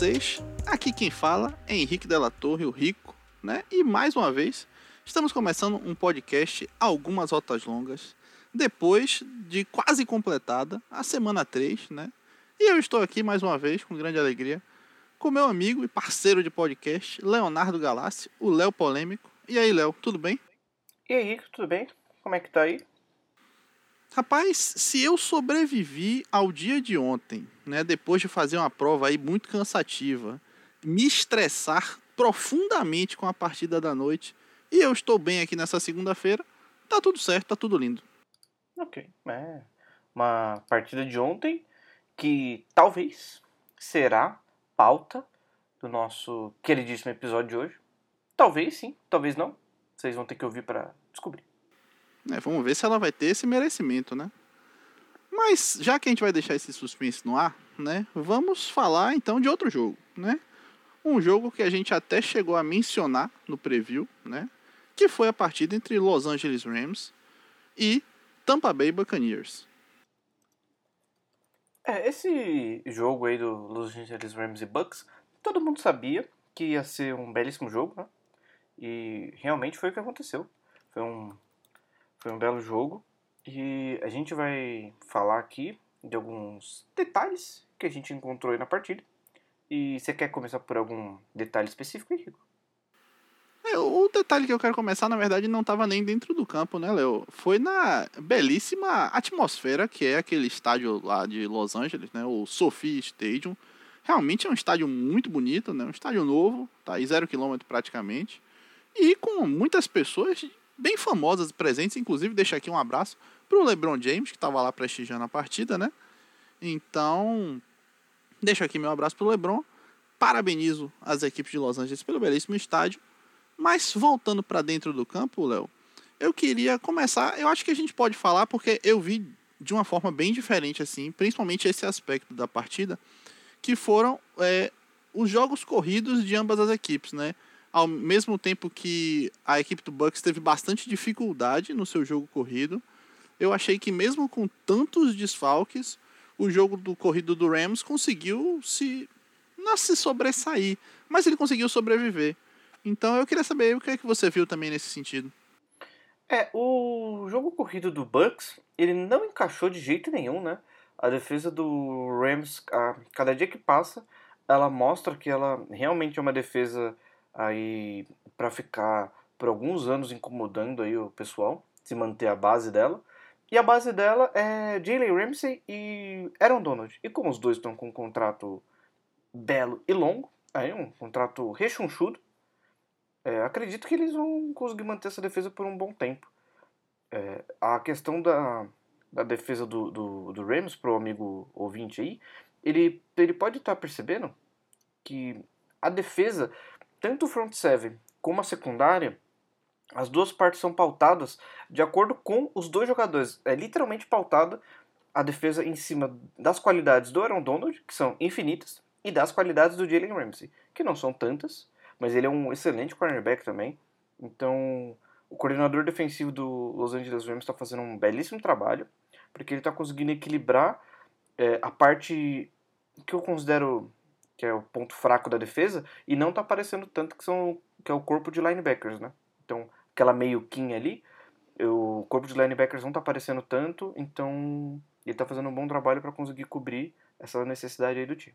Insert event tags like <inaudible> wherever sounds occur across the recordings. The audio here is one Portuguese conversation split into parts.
vocês? Aqui quem fala é Henrique Della Torre, o Rico, né? E mais uma vez, estamos começando um podcast Algumas Rotas Longas, depois de quase completada a semana 3, né? E eu estou aqui mais uma vez, com grande alegria, com meu amigo e parceiro de podcast, Leonardo Galassi, o Léo Polêmico. E aí, Léo, tudo bem? E aí, Rico, tudo bem? Como é que tá aí? Rapaz, se eu sobrevivi ao dia de ontem, né, depois de fazer uma prova aí muito cansativa, me estressar profundamente com a partida da noite, e eu estou bem aqui nessa segunda-feira, tá tudo certo, tá tudo lindo. Ok, é uma partida de ontem que talvez será pauta do nosso queridíssimo episódio de hoje. Talvez sim, talvez não. Vocês vão ter que ouvir para descobrir. É, vamos ver se ela vai ter esse merecimento, né? Mas já que a gente vai deixar esse suspense no ar, né? Vamos falar então de outro jogo, né? Um jogo que a gente até chegou a mencionar no preview, né? Que foi a partida entre Los Angeles Rams e Tampa Bay Buccaneers. É, esse jogo aí do Los Angeles Rams e Bucks, todo mundo sabia que ia ser um belíssimo jogo, né? E realmente foi o que aconteceu. Foi um foi um belo jogo e a gente vai falar aqui de alguns detalhes que a gente encontrou aí na partida. E você quer começar por algum detalhe específico, Henrique? É, o detalhe que eu quero começar, na verdade, não estava nem dentro do campo, né, Léo? Foi na belíssima atmosfera que é aquele estádio lá de Los Angeles, né? O Sophie Stadium. Realmente é um estádio muito bonito, né? Um estádio novo, tá aí zero quilômetro praticamente. E com muitas pessoas bem famosas presentes, inclusive deixar aqui um abraço para o LeBron James, que estava lá prestigiando a partida, né? Então, deixo aqui meu abraço para o LeBron. Parabenizo as equipes de Los Angeles pelo belíssimo estádio. Mas voltando para dentro do campo, Léo, eu queria começar. Eu acho que a gente pode falar porque eu vi de uma forma bem diferente, assim, principalmente esse aspecto da partida, que foram é, os jogos corridos de ambas as equipes, né? Ao mesmo tempo que a equipe do Bucks teve bastante dificuldade no seu jogo corrido, eu achei que mesmo com tantos desfalques, o jogo do corrido do Rams conseguiu se não se sobressair, mas ele conseguiu sobreviver. Então eu queria saber o que é que você viu também nesse sentido. É, o jogo corrido do Bucks, ele não encaixou de jeito nenhum, né? A defesa do Rams, a cada dia que passa, ela mostra que ela realmente é uma defesa aí para ficar por alguns anos incomodando aí o pessoal, se manter a base dela. E a base dela é Jalen Ramsey e Aaron Donald. E como os dois estão com um contrato belo e longo, aí um contrato rechonchudo, é, acredito que eles vão conseguir manter essa defesa por um bom tempo. É, a questão da, da defesa do, do, do Rams, pro amigo ouvinte aí, ele, ele pode estar tá percebendo que a defesa tanto o front seven como a secundária, as duas partes são pautadas de acordo com os dois jogadores. É literalmente pautada a defesa em cima das qualidades do Aaron Donald, que são infinitas, e das qualidades do Jalen Ramsey, que não são tantas, mas ele é um excelente cornerback também. Então, o coordenador defensivo do Los Angeles Rams está fazendo um belíssimo trabalho, porque ele está conseguindo equilibrar é, a parte que eu considero que é o ponto fraco da defesa, e não tá aparecendo tanto que são que é o corpo de linebackers, né? Então, aquela meio quinha ali, o corpo de linebackers não tá aparecendo tanto, então ele tá fazendo um bom trabalho para conseguir cobrir essa necessidade aí do time.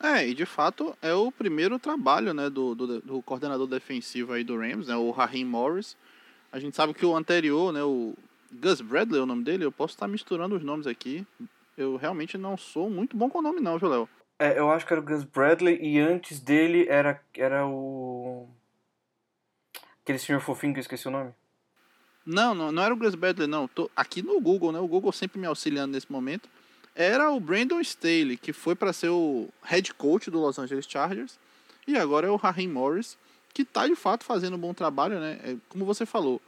É, e de fato é o primeiro trabalho né, do, do, do coordenador defensivo aí do Rams, né, o Raheem Morris. A gente sabe que o anterior, né, o Gus Bradley é o nome dele, eu posso estar misturando os nomes aqui. Eu realmente não sou muito bom com o nome não, viu, Léo? É, eu acho que era o Gus Bradley e antes dele era, era o. Aquele senhor fofinho que eu esqueci o nome. Não, não, não era o Gus Bradley, não. Tô aqui no Google, né? O Google sempre me auxiliando nesse momento. Era o Brandon Staley, que foi para ser o head coach do Los Angeles Chargers. E agora é o Raheem Morris, que tá de fato fazendo um bom trabalho, né? É, como você falou.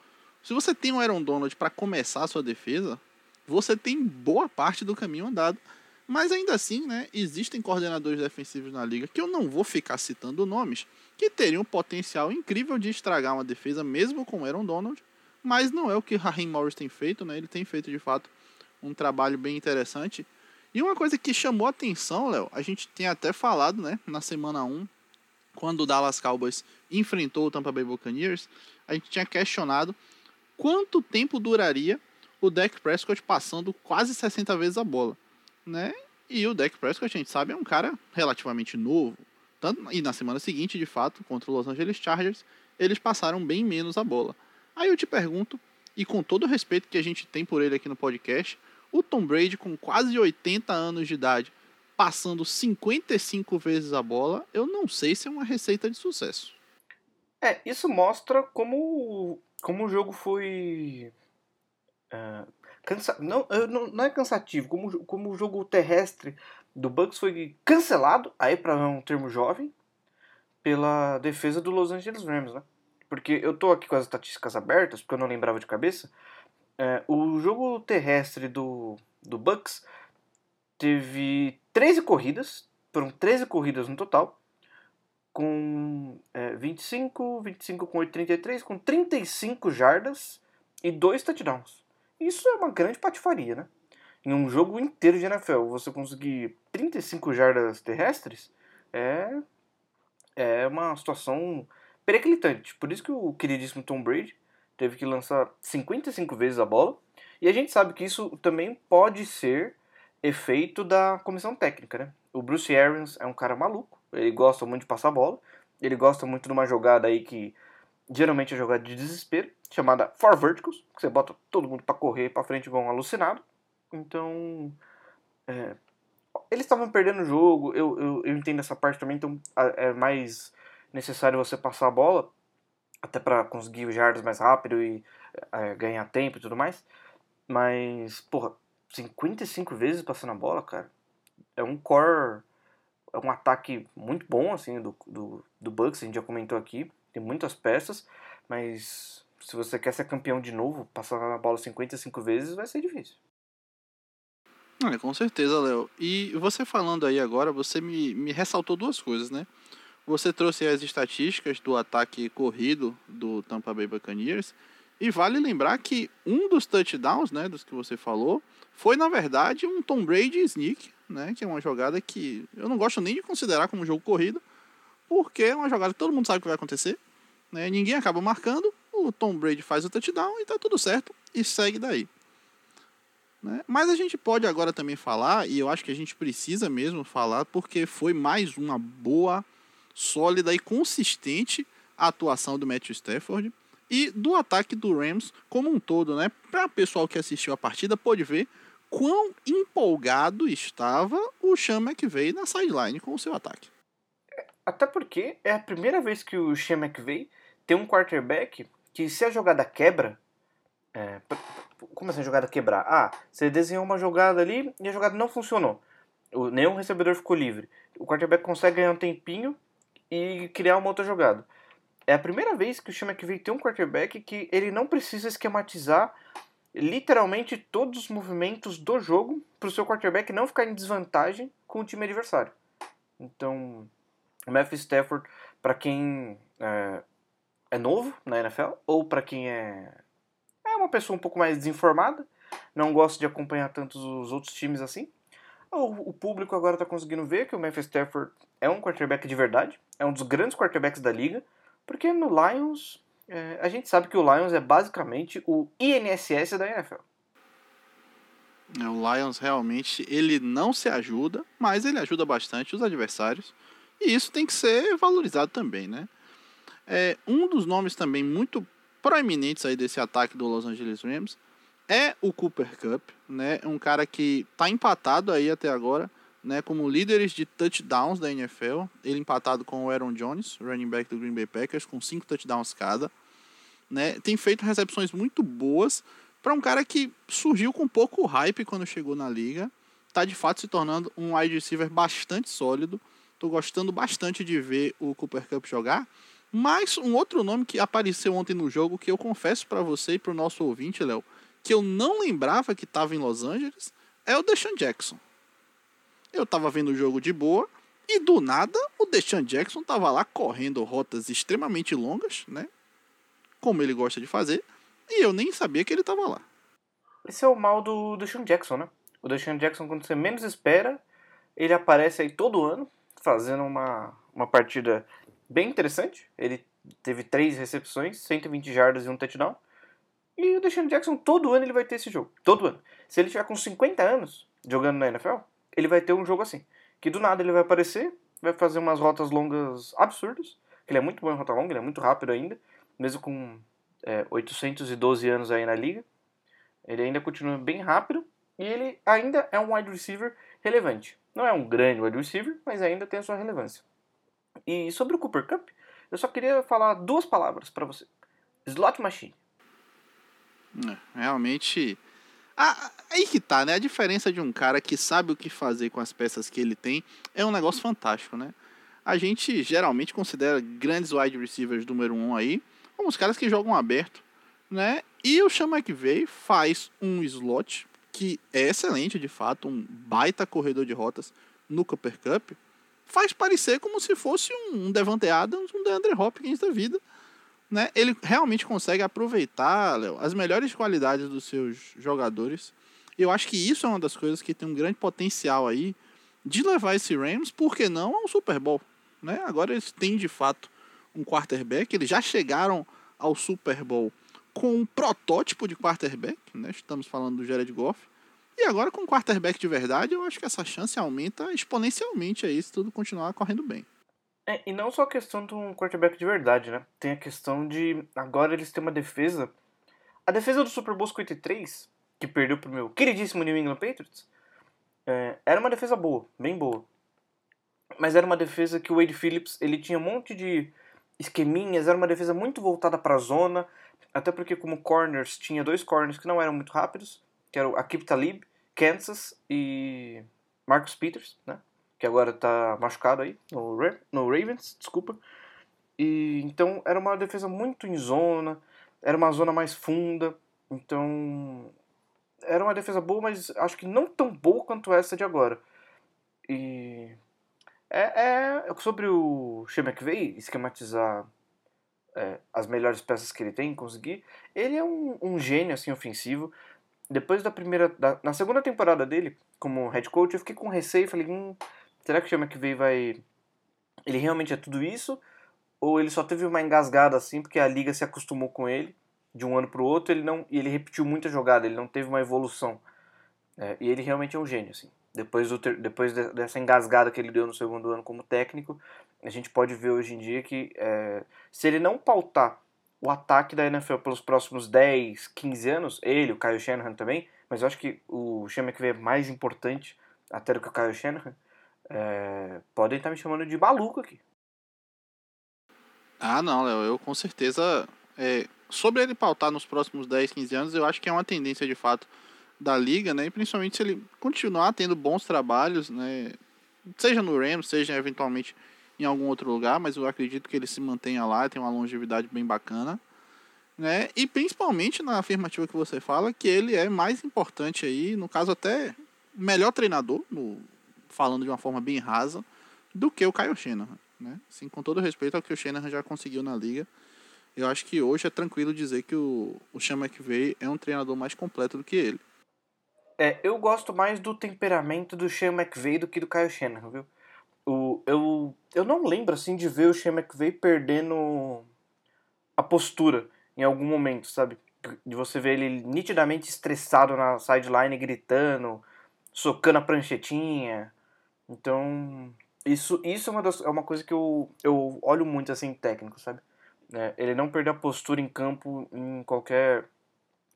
Se você tem um Aaron Donald para começar a sua defesa, você tem boa parte do caminho andado. Mas ainda assim, né, existem coordenadores defensivos na liga que eu não vou ficar citando nomes, que teriam potencial incrível de estragar uma defesa mesmo com Aaron Donald, mas não é o que Raheem Morris tem feito, né? Ele tem feito de fato um trabalho bem interessante. E uma coisa que chamou atenção, Léo, a gente tem até falado, né, na semana 1, quando o Dallas Cowboys enfrentou o Tampa Bay Buccaneers, a gente tinha questionado quanto tempo duraria o Dak Prescott passando quase 60 vezes a bola, né? E o Dak Prescott, a gente sabe, é um cara relativamente novo. Tanto, e na semana seguinte, de fato, contra o Los Angeles Chargers, eles passaram bem menos a bola. Aí eu te pergunto, e com todo o respeito que a gente tem por ele aqui no podcast, o Tom Brady, com quase 80 anos de idade, passando 55 vezes a bola, eu não sei se é uma receita de sucesso. É, isso mostra como, como o jogo foi. Uh, cansa não, não, não é cansativo, como, como o jogo terrestre do Bucks foi cancelado, aí para um termo jovem, pela defesa do Los Angeles Rams, né? Porque eu tô aqui com as estatísticas abertas, porque eu não lembrava de cabeça. É, o jogo terrestre do, do Bucks teve 13 corridas, foram 13 corridas no total, com é, 25, 25 com 8, 33, com 35 jardas e 2 touchdowns. Isso é uma grande patifaria, né? Em um jogo inteiro de NFL, você conseguir 35 jardas terrestres é, é uma situação periclitante. Por isso que o queridíssimo Tom Brady teve que lançar 55 vezes a bola. E a gente sabe que isso também pode ser efeito da comissão técnica, né? O Bruce Arians é um cara maluco, ele gosta muito de passar bola, ele gosta muito de uma jogada aí que geralmente é jogada de desespero, chamada Four Verticals, que você bota todo mundo para correr para frente igual um alucinado. Então, é, eles estavam perdendo o jogo, eu, eu, eu, entendo essa parte também, então é mais necessário você passar a bola, até para conseguir os jardas mais rápido e é, ganhar tempo e tudo mais. Mas, porra, 55 vezes passando a bola, cara, é um core, é um ataque muito bom, assim, do, do, do Bucks, a gente já comentou aqui, tem muitas peças, mas se você quer ser campeão de novo, passar a bola 55 vezes vai ser difícil. É, com certeza, Léo. E você falando aí agora, você me, me ressaltou duas coisas, né? Você trouxe as estatísticas do ataque corrido do Tampa Bay Buccaneers. E vale lembrar que um dos touchdowns, né, dos que você falou, foi na verdade um Tom Brady sneak, né, que é uma jogada que eu não gosto nem de considerar como jogo corrido, porque é uma jogada que todo mundo sabe que vai acontecer, né? Ninguém acaba marcando, o Tom Brady faz o touchdown e tá tudo certo e segue daí. Né? Mas a gente pode agora também falar, e eu acho que a gente precisa mesmo falar, porque foi mais uma boa sólida e consistente atuação do Matthew Stafford e do ataque do Rams como um todo, né? Para o pessoal que assistiu a partida pode ver quão empolgado estava o Sean McVay na sideline com o seu ataque. Até porque é a primeira vez que o Sean McVay tem um quarterback que se a jogada quebra, é, como assim a jogada quebrar? Ah, você desenhou uma jogada ali e a jogada não funcionou. O, nenhum recebedor ficou livre. O quarterback consegue ganhar um tempinho e criar uma outra jogada. É a primeira vez que o Sean McVay tem um quarterback que ele não precisa esquematizar literalmente todos os movimentos do jogo para o seu quarterback não ficar em desvantagem com o time adversário. Então, o Matthew Stafford, para quem é, é, novo na NFL, ou para quem é, é uma pessoa um pouco mais desinformada, não gosta de acompanhar tantos os outros times assim, o, o público agora está conseguindo ver que o Matthew Stafford é um quarterback de verdade, é um dos grandes quarterbacks da liga, porque no Lions, é, a gente sabe que o Lions é basicamente o INSS da NFL. É, o Lions realmente ele não se ajuda, mas ele ajuda bastante os adversários. E isso tem que ser valorizado também, né? É, um dos nomes também muito proeminentes aí desse ataque do Los Angeles Rams é o Cooper Cup, né? Um cara que tá empatado aí até agora né, como líderes de touchdowns da NFL. Ele empatado com o Aaron Jones, running back do Green Bay Packers, com cinco touchdowns cada. Né, tem feito recepções muito boas para um cara que surgiu com pouco hype quando chegou na liga. Está de fato se tornando um wide receiver bastante sólido. Estou gostando bastante de ver o Cooper Cup jogar. Mas um outro nome que apareceu ontem no jogo, que eu confesso para você e para o nosso ouvinte, Léo, que eu não lembrava que estava em Los Angeles, é o Deshaun Jackson. Eu tava vendo o jogo de boa e do nada o Deshaun Jackson tava lá correndo rotas extremamente longas, né? Como ele gosta de fazer, e eu nem sabia que ele tava lá. Esse é o mal do Deshaun Jackson, né? O Deshaun Jackson, quando você menos espera, ele aparece aí todo ano, fazendo uma, uma partida bem interessante. Ele teve três recepções, 120 jardas e um touchdown. E o Deshaun Jackson, todo ano ele vai ter esse jogo. Todo ano. Se ele tiver com 50 anos jogando na NFL, ele vai ter um jogo assim. Que do nada ele vai aparecer, vai fazer umas rotas longas absurdas. Ele é muito bom em rota longa, ele é muito rápido ainda. Mesmo com é, 812 anos aí na liga. Ele ainda continua bem rápido. E ele ainda é um wide receiver relevante. Não é um grande wide receiver, mas ainda tem a sua relevância. E sobre o Cooper Cup, eu só queria falar duas palavras para você. Slot Machine. É, realmente. Ah, aí que tá, né? A diferença de um cara que sabe o que fazer com as peças que ele tem é um negócio fantástico, né? A gente geralmente considera grandes wide receivers número um aí como os caras que jogam aberto, né? E o Sean McVay faz um slot que é excelente de fato, um baita corredor de rotas no Cooper Cup, faz parecer como se fosse um Devante Adams, um DeAndre Hopkins da vida. Né? Ele realmente consegue aproveitar Léo, as melhores qualidades dos seus jogadores. Eu acho que isso é uma das coisas que tem um grande potencial aí de levar esse Rams, por que não, ao Super Bowl. Né? Agora eles têm de fato um quarterback, eles já chegaram ao Super Bowl com um protótipo de quarterback, né? estamos falando do Jared Goff, e agora com um quarterback de verdade, eu acho que essa chance aumenta exponencialmente aí se tudo continuar correndo bem. É, e não só a questão de um quarterback de verdade, né? Tem a questão de agora eles têm uma defesa. A defesa do Super Bowl 53, que perdeu pro meu queridíssimo New England Patriots, é, era uma defesa boa, bem boa. Mas era uma defesa que o Wade Phillips ele tinha um monte de esqueminhas, era uma defesa muito voltada para a zona, até porque como corners tinha dois corners que não eram muito rápidos, que era o Akib Talib Kansas e Marcus Peters, né? Que agora tá machucado aí no, no Ravens, desculpa. E então era uma defesa muito em zona, era uma zona mais funda, então era uma defesa boa, mas acho que não tão boa quanto essa de agora. E é, é sobre o Shea McVay esquematizar é, as melhores peças que ele tem, conseguir. Ele é um, um gênio assim ofensivo depois da primeira. Da, na segunda temporada dele, como head coach, eu fiquei com receio e falei: hum, será que o Sean McVay vai. Ele realmente é tudo isso? Ou ele só teve uma engasgada assim porque a liga se acostumou com ele de um ano para o outro ele não, e ele repetiu muita jogada, ele não teve uma evolução. É, e ele realmente é um gênio. Assim. Depois, do depois de, dessa engasgada que ele deu no segundo ano como técnico, a gente pode ver hoje em dia que é, se ele não pautar o ataque da NFL pelos próximos 10, 15 anos, ele, o Kyle Shanahan também, mas eu acho que o Sean McVay é mais importante até do que o Kyle Shanahan, é, podem estar me chamando de maluco aqui. Ah, não, Léo, eu com certeza. É, sobre ele pautar nos próximos 10, 15 anos, eu acho que é uma tendência de fato da liga, né? E principalmente se ele continuar tendo bons trabalhos, né? Seja no Rams, seja eventualmente em algum outro lugar, mas eu acredito que ele se mantenha lá, tem uma longevidade bem bacana. Né? E principalmente na afirmativa que você fala, que ele é mais importante aí, no caso até melhor treinador, no, falando de uma forma bem rasa, do que o Kyle Shanahan. Né? Assim, com todo respeito ao que o Shanahan já conseguiu na liga, eu acho que hoje é tranquilo dizer que o, o Sean é um treinador mais completo do que ele. É, eu gosto mais do temperamento do Sean McVay do que do Kyle Shanahan, viu? O, eu, eu não lembro assim de ver o Sean McVay perdendo a postura em algum momento, sabe? De você ver ele nitidamente estressado na sideline, gritando, socando a pranchetinha. Então, isso, isso é, uma das, é uma coisa que eu, eu olho muito assim técnico, sabe? É, ele não perder a postura em campo em qualquer,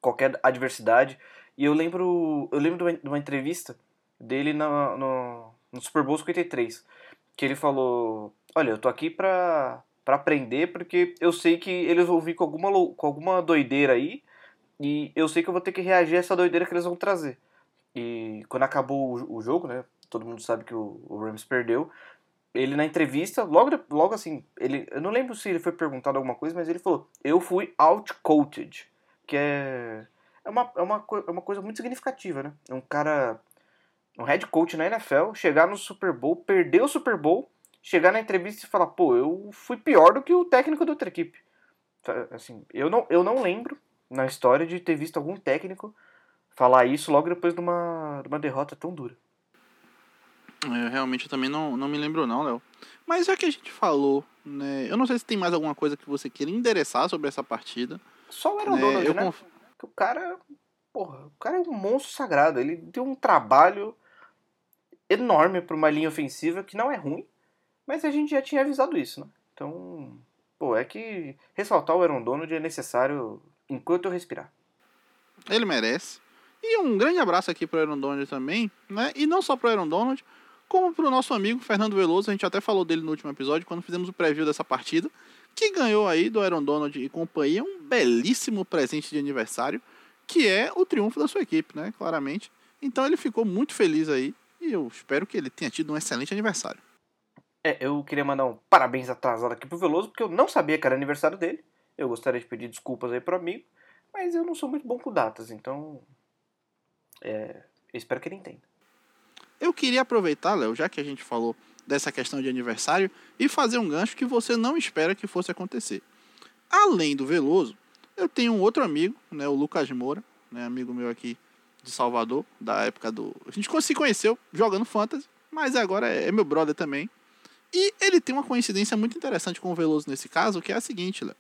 qualquer adversidade. E eu lembro, eu lembro de uma, de uma entrevista dele no, no, no Super Bowl 53 que ele falou: Olha, eu tô aqui pra, pra aprender porque eu sei que eles vão vir com alguma, com alguma doideira aí e eu sei que eu vou ter que reagir a essa doideira que eles vão trazer. E quando acabou o, o jogo, né? Todo mundo sabe que o, o Rams perdeu. Ele na entrevista, logo, logo assim, ele, eu não lembro se ele foi perguntado alguma coisa, mas ele falou: Eu fui outcoached. Que é, é, uma, é, uma, é uma coisa muito significativa, né? Um cara um head coach na NFL, chegar no Super Bowl, perder o Super Bowl, chegar na entrevista e falar, pô, eu fui pior do que o técnico da outra equipe. Assim, eu não, eu não lembro na história de ter visto algum técnico falar isso logo depois de uma, de uma derrota tão dura. É, realmente eu também não, não me lembro não, Léo. Mas já que a gente falou, né? Eu não sei se tem mais alguma coisa que você queira endereçar sobre essa partida. Só o Aaron né, Donald, eu né? Conf... o cara, porra, o cara é um monstro sagrado. Ele deu um trabalho enorme para uma linha ofensiva que não é ruim, mas a gente já tinha avisado isso, né? Então, pô, é que ressaltar o Aaron Donald é necessário enquanto eu respirar. Ele merece. E um grande abraço aqui pro Aaron Donald também, né? E não só pro Aaron Donald, como pro nosso amigo Fernando Veloso, a gente até falou dele no último episódio, quando fizemos o preview dessa partida, que ganhou aí do Aaron Donald e companhia um belíssimo presente de aniversário, que é o triunfo da sua equipe, né? Claramente. Então ele ficou muito feliz aí e eu espero que ele tenha tido um excelente aniversário. É, eu queria mandar um parabéns atrasado aqui pro Veloso, porque eu não sabia que era aniversário dele. Eu gostaria de pedir desculpas aí pro amigo, mas eu não sou muito bom com datas, então. É, eu espero que ele entenda. Eu queria aproveitar, Léo, já que a gente falou dessa questão de aniversário, e fazer um gancho que você não espera que fosse acontecer. Além do Veloso, eu tenho um outro amigo, né, o Lucas Moura, né, amigo meu aqui de Salvador, da época do. A gente se conheceu jogando Fantasy, mas agora é, é meu brother também. E ele tem uma coincidência muito interessante com o Veloso nesse caso, que é a seguinte, Léo.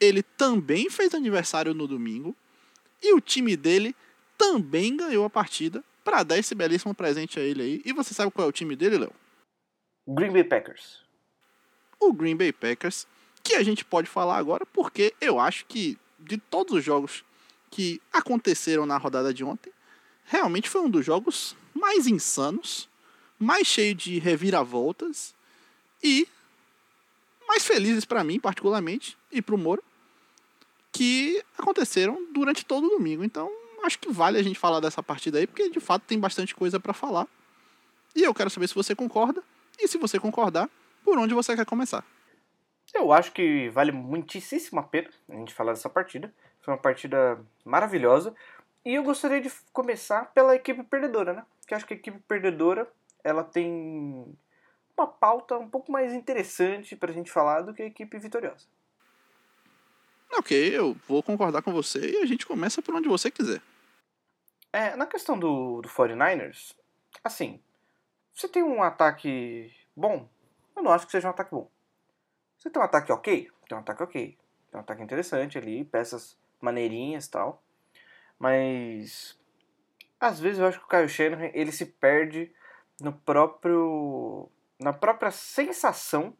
Ele também fez aniversário no domingo e o time dele também ganhou a partida para dar esse belíssimo presente a ele aí. E você sabe qual é o time dele, Léo? Green Bay Packers. O Green Bay Packers, que a gente pode falar agora porque eu acho que de todos os jogos que aconteceram na rodada de ontem, realmente foi um dos jogos mais insanos, mais cheio de reviravoltas e mais felizes para mim, particularmente, e para o Moro, que aconteceram durante todo o domingo. Então, acho que vale a gente falar dessa partida aí, porque de fato tem bastante coisa para falar. E eu quero saber se você concorda, e se você concordar, por onde você quer começar. Eu acho que vale muitíssimo a pena a gente falar dessa partida. Foi uma partida maravilhosa. E eu gostaria de começar pela equipe perdedora, né? Porque acho que a equipe perdedora ela tem uma pauta um pouco mais interessante pra gente falar do que a equipe vitoriosa. Ok, eu vou concordar com você e a gente começa por onde você quiser. É, na questão do, do 49ers, assim, você tem um ataque bom? Eu não acho que seja um ataque bom. Você tem um ataque ok? Tem um ataque ok. Tem um ataque interessante ali, peças maneirinhas e tal. Mas às vezes eu acho que o Kyle Shanahan ele se perde no próprio na própria sensação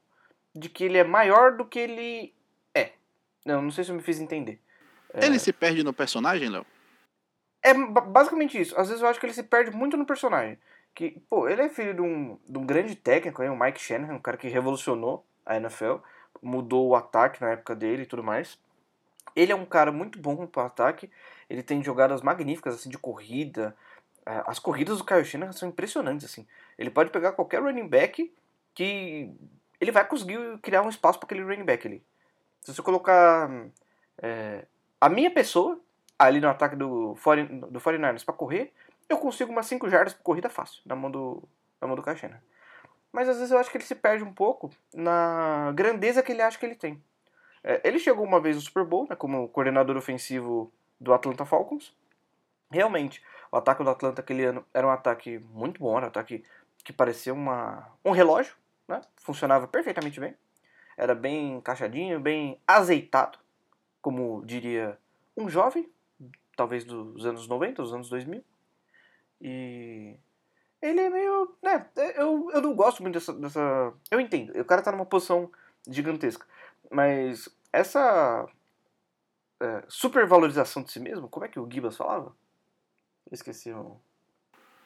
de que ele é maior do que ele é. Não, não sei se eu me fiz entender. Ele é... se perde no personagem, Léo? É basicamente isso. Às vezes eu acho que ele se perde muito no personagem. Que, pô, ele é filho de um, de um grande técnico, o Mike Shanahan, um cara que revolucionou a NFL, mudou o ataque na época dele e tudo mais. Ele é um cara muito bom para ataque, ele tem jogadas magníficas assim de corrida. É, as corridas do Kyle Shanahan são impressionantes assim. Ele pode pegar qualquer running back que ele vai conseguir criar um espaço para aquele running back ali. Se você colocar é, a minha pessoa ali no ataque do, do 49ers para correr, eu consigo umas 5 jardas por corrida fácil na mão do, na mão do Caixena. Mas às vezes eu acho que ele se perde um pouco na grandeza que ele acha que ele tem. É, ele chegou uma vez no Super Bowl, né, como coordenador ofensivo do Atlanta Falcons. Realmente, o ataque do Atlanta aquele ano era um ataque muito bom, era um ataque que parecia uma, um relógio, né? funcionava perfeitamente bem. Era bem encaixadinho, bem azeitado, como diria um jovem talvez dos anos 90, dos anos 2000. E ele é meio. Né, eu, eu não gosto muito dessa, dessa. Eu entendo, o cara tá numa posição gigantesca. Mas essa é, supervalorização de si mesmo, como é que o Gibas falava? Eu esqueci o.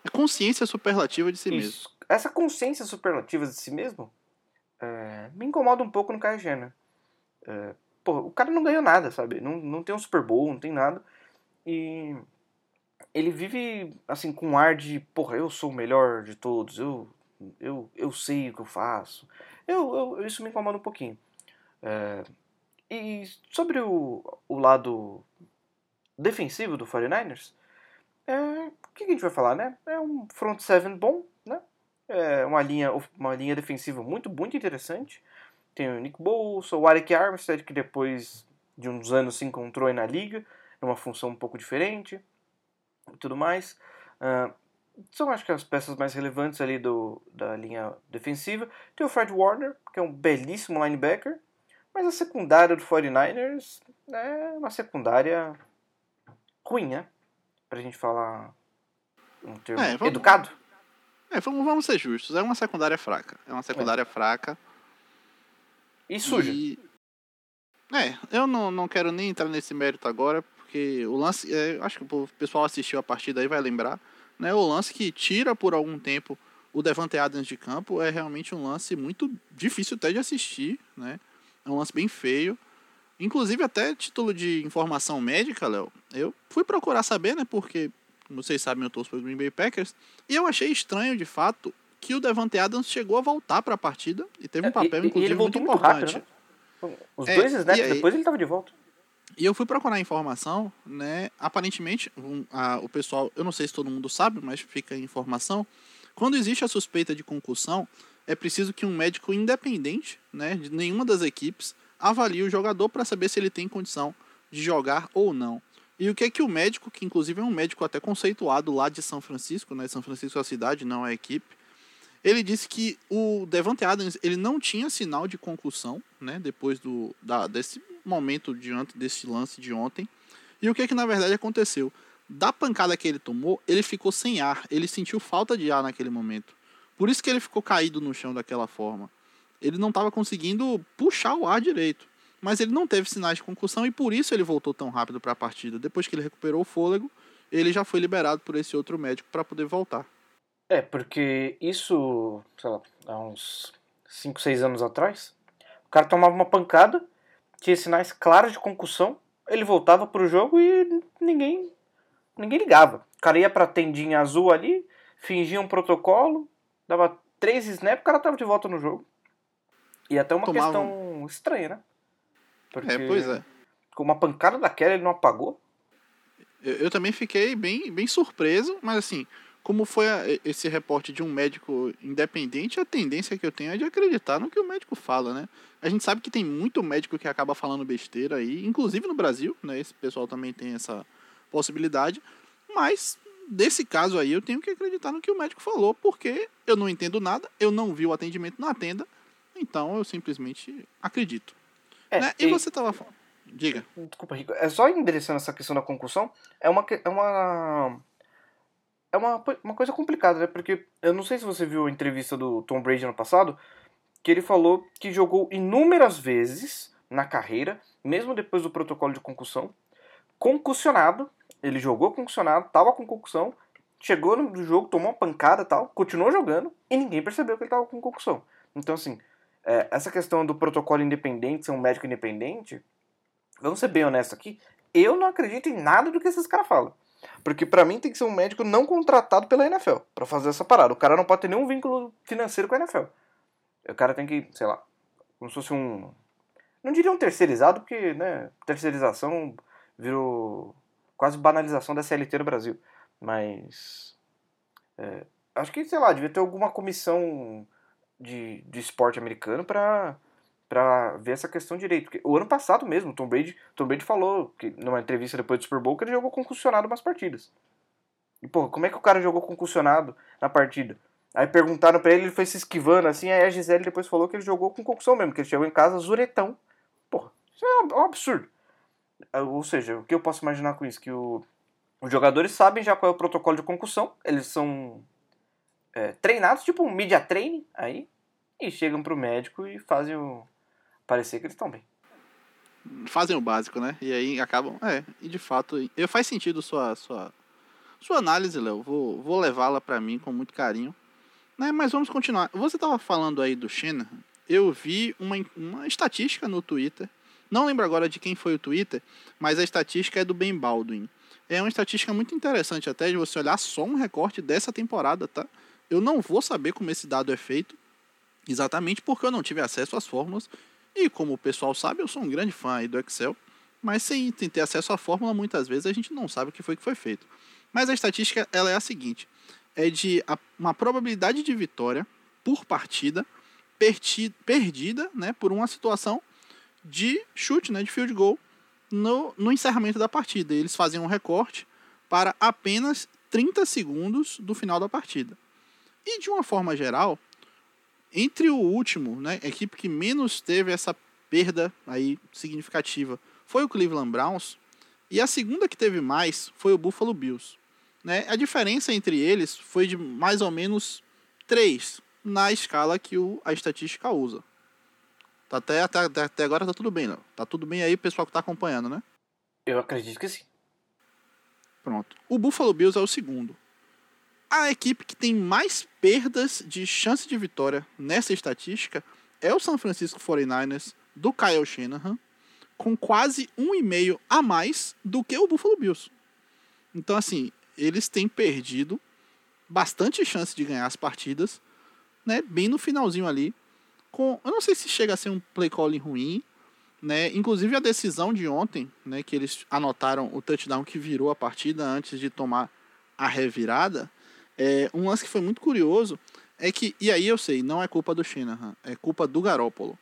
A consciência superlativa de si Isso. mesmo. Essa consciência superlativa de si mesmo é, me incomoda um pouco no Kajena. É, pô, o cara não ganhou nada, sabe? Não, não tem um Super Bowl, não tem nada. E ele vive assim com um ar de, porra, eu sou o melhor de todos, eu eu, eu sei o que eu faço. Eu, eu isso me incomoda um pouquinho. É, e sobre o, o lado defensivo do 49ers, é, o que a gente vai falar, né? É um front seven bom, né? É uma linha, uma linha defensiva muito, muito interessante. Tem o Nick Bosa, o Alec Armstead, que depois de uns anos se encontrou aí na liga numa função um pouco diferente. e tudo mais. Uh, são acho que as peças mais relevantes ali do, da linha defensiva. Tem o Fred Warner, que é um belíssimo linebacker, mas a secundária do 49ers é uma secundária ruim, né? Pra gente falar um termo é, vamos, educado. É, vamos, vamos ser justos. É uma secundária fraca. É uma secundária é. fraca. E suja. E... É, eu não, não quero nem entrar nesse mérito agora, porque o lance. É, acho que o pessoal assistiu a partida aí vai lembrar. Né, o lance que tira por algum tempo o Devante Adams de campo é realmente um lance muito difícil até de assistir. Né? É um lance bem feio. Inclusive, até título de informação médica, Léo, eu fui procurar saber, né? Porque, como vocês sabem, eu torço para o Green Bay Packers. E eu achei estranho, de fato, que o Devante Adams chegou a voltar para a partida e teve um é, papel, e, inclusive, e muito importante. Rápido, né? Os é, dois snaps, aí, depois ele estava de volta. E eu fui procurar informação, né? Aparentemente, um, a, o pessoal, eu não sei se todo mundo sabe, mas fica a informação. Quando existe a suspeita de concussão, é preciso que um médico independente, né, de nenhuma das equipes, avalie o jogador para saber se ele tem condição de jogar ou não. E o que é que o médico, que inclusive é um médico até conceituado lá de São Francisco, né? São Francisco é a cidade, não é a equipe. Ele disse que o Devante Adams ele não tinha sinal de concussão, né? Depois do, da, desse momento diante desse lance de ontem. E o que é que na verdade aconteceu? Da pancada que ele tomou, ele ficou sem ar. Ele sentiu falta de ar naquele momento. Por isso que ele ficou caído no chão daquela forma ele não estava conseguindo puxar o ar direito. Mas ele não teve sinais de concussão e por isso ele voltou tão rápido para a partida. Depois que ele recuperou o fôlego, ele já foi liberado por esse outro médico para poder voltar. É, porque isso, sei lá, há uns 5, 6 anos atrás, o cara tomava uma pancada, tinha sinais claros de concussão, ele voltava pro jogo e ninguém ninguém ligava. O cara ia pra tendinha azul ali, fingia um protocolo, dava três snaps, o cara tava de volta no jogo. E até uma Tomava... questão estranha, né? Porque é, pois é. Com uma pancada daquela ele não apagou. Eu, eu também fiquei bem, bem surpreso, mas assim, como foi a, esse reporte de um médico independente, a tendência que eu tenho é de acreditar no que o médico fala, né? A gente sabe que tem muito médico que acaba falando besteira aí, inclusive no Brasil, né? Esse pessoal também tem essa possibilidade, mas desse caso aí eu tenho que acreditar no que o médico falou, porque eu não entendo nada, eu não vi o atendimento na tenda, então eu simplesmente acredito. É, né? e, e, você tava falando. Diga. Desculpa, Rico. É só endereçando essa questão da concussão, é uma. É uma. É uma, uma coisa complicada, né? Porque eu não sei se você viu a entrevista do Tom Brady ano passado, que ele falou que jogou inúmeras vezes na carreira, mesmo depois do protocolo de concussão, concussionado. Ele jogou concussionado, tava com concussão, chegou no jogo, tomou uma pancada tal, continuou jogando e ninguém percebeu que ele tava com concussão. Então, assim, é, essa questão do protocolo independente, ser um médico independente, vamos ser bem honesto aqui, eu não acredito em nada do que esses caras falam. Porque para mim tem que ser um médico não contratado pela NFL para fazer essa parada. O cara não pode ter nenhum vínculo financeiro com a NFL. O cara tem que, sei lá, como se fosse um. Não diria um terceirizado, porque, né, terceirização virou quase banalização da CLT no Brasil. Mas. É, acho que, sei lá, devia ter alguma comissão de, de esporte americano para para ver essa questão direito. Porque o ano passado mesmo, Tom Brady, Tom Brady falou que numa entrevista depois do Super Bowl que ele jogou concussionado umas partidas. E pô, como é que o cara jogou concussionado na partida? Aí perguntaram para ele, ele foi se esquivando assim, aí a Gisele depois falou que ele jogou com concussão mesmo, que ele chegou em casa zuretão. Porra, isso é um, é um absurdo. Ah, ou seja, o que eu posso imaginar com isso? Que o, os jogadores sabem já qual é o protocolo de concussão, eles são é, treinados, tipo um media training aí, e chegam pro médico e fazem o. parecer que eles estão bem. Fazem o básico, né? E aí acabam. É, e de fato, eu, faz sentido sua, sua, sua análise, Léo. Vou, vou levá-la para mim com muito carinho. Né? Mas vamos continuar. Você tava falando aí do China. Eu vi uma, uma estatística no Twitter. Não lembro agora de quem foi o Twitter, mas a estatística é do Ben Baldwin. É uma estatística muito interessante até de você olhar só um recorte dessa temporada, tá? Eu não vou saber como esse dado é feito, exatamente porque eu não tive acesso às fórmulas. E como o pessoal sabe, eu sou um grande fã aí do Excel, mas sem ter acesso à fórmula, muitas vezes a gente não sabe o que foi que foi feito. Mas a estatística ela é a seguinte: é de uma probabilidade de vitória por partida perdida né, por uma situação de chute, né, de field goal, no, no encerramento da partida. Eles fazem um recorte para apenas 30 segundos do final da partida. E de uma forma geral, entre o último, né, a equipe que menos teve essa perda aí significativa foi o Cleveland Browns, e a segunda que teve mais foi o Buffalo Bills. Né? A diferença entre eles foi de mais ou menos 3 na escala que o, a estatística usa. Tá até, até, até agora tá tudo bem, Léo. Tá tudo bem aí, pessoal que tá acompanhando, né? Eu acredito que sim. Pronto. O Buffalo Bills é o segundo. A equipe que tem mais perdas de chance de vitória nessa estatística é o San Francisco 49ers do Kyle Shanahan, com quase um e meio a mais do que o Buffalo Bills. Então, assim, eles têm perdido bastante chance de ganhar as partidas, né? Bem no finalzinho ali. Com, eu não sei se chega a ser um play calling ruim, né? Inclusive a decisão de ontem, né, que eles anotaram o touchdown que virou a partida antes de tomar a revirada, é, um lance que foi muito curioso é que, e aí eu sei, não é culpa do Shanahan, é culpa do Garópolo.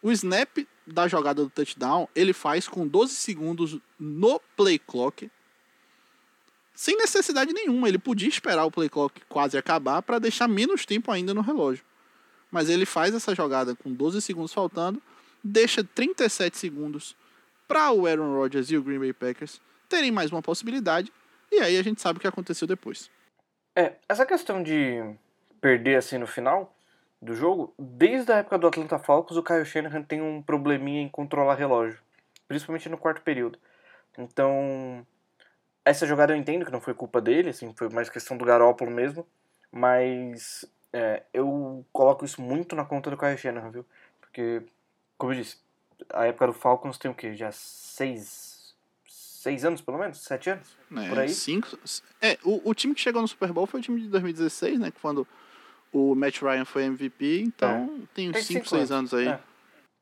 O snap da jogada do touchdown, ele faz com 12 segundos no play clock, sem necessidade nenhuma. Ele podia esperar o play clock quase acabar para deixar menos tempo ainda no relógio. Mas ele faz essa jogada com 12 segundos faltando deixa 37 segundos para o Aaron Rodgers e o Green Bay Packers terem mais uma possibilidade, e aí a gente sabe o que aconteceu depois. É, essa questão de perder assim no final do jogo, desde a época do Atlanta Falcons, o Kyle Shanahan tem um probleminha em controlar relógio, principalmente no quarto período. Então, essa jogada eu entendo que não foi culpa dele, assim, foi mais questão do Garópolo mesmo, mas é, eu coloco isso muito na conta do Kyle Shanahan, viu? Porque como eu disse, a época do Falcons tem o quê? Já seis, seis anos, pelo menos? Sete anos? É, por aí? Cinco. É, o, o time que chegou no Super Bowl foi o time de 2016, né? Quando o Matt Ryan foi MVP, então é. tem uns 5, 6 anos, aí. É.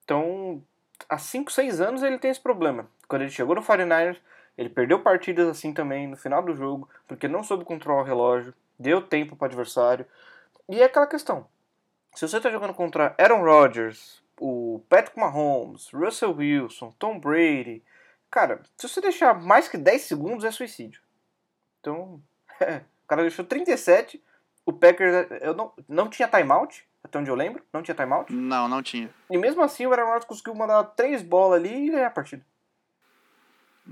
Então, há 5, 6 anos ele tem esse problema. Quando ele chegou no 49ers, ele perdeu partidas assim também no final do jogo, porque não soube controlar o relógio, deu tempo para o adversário. E é aquela questão. Se você está jogando contra Aaron Rodgers, o Patrick Mahomes, Russell Wilson, Tom Brady. Cara, se você deixar mais que 10 segundos é suicídio. Então, <laughs> o cara deixou 37. O Packers eu não, não tinha timeout, até onde eu lembro. Não tinha timeout. Não, não tinha. E mesmo assim o Aaron Rodgers conseguiu mandar três bolas ali e ganhar a partida.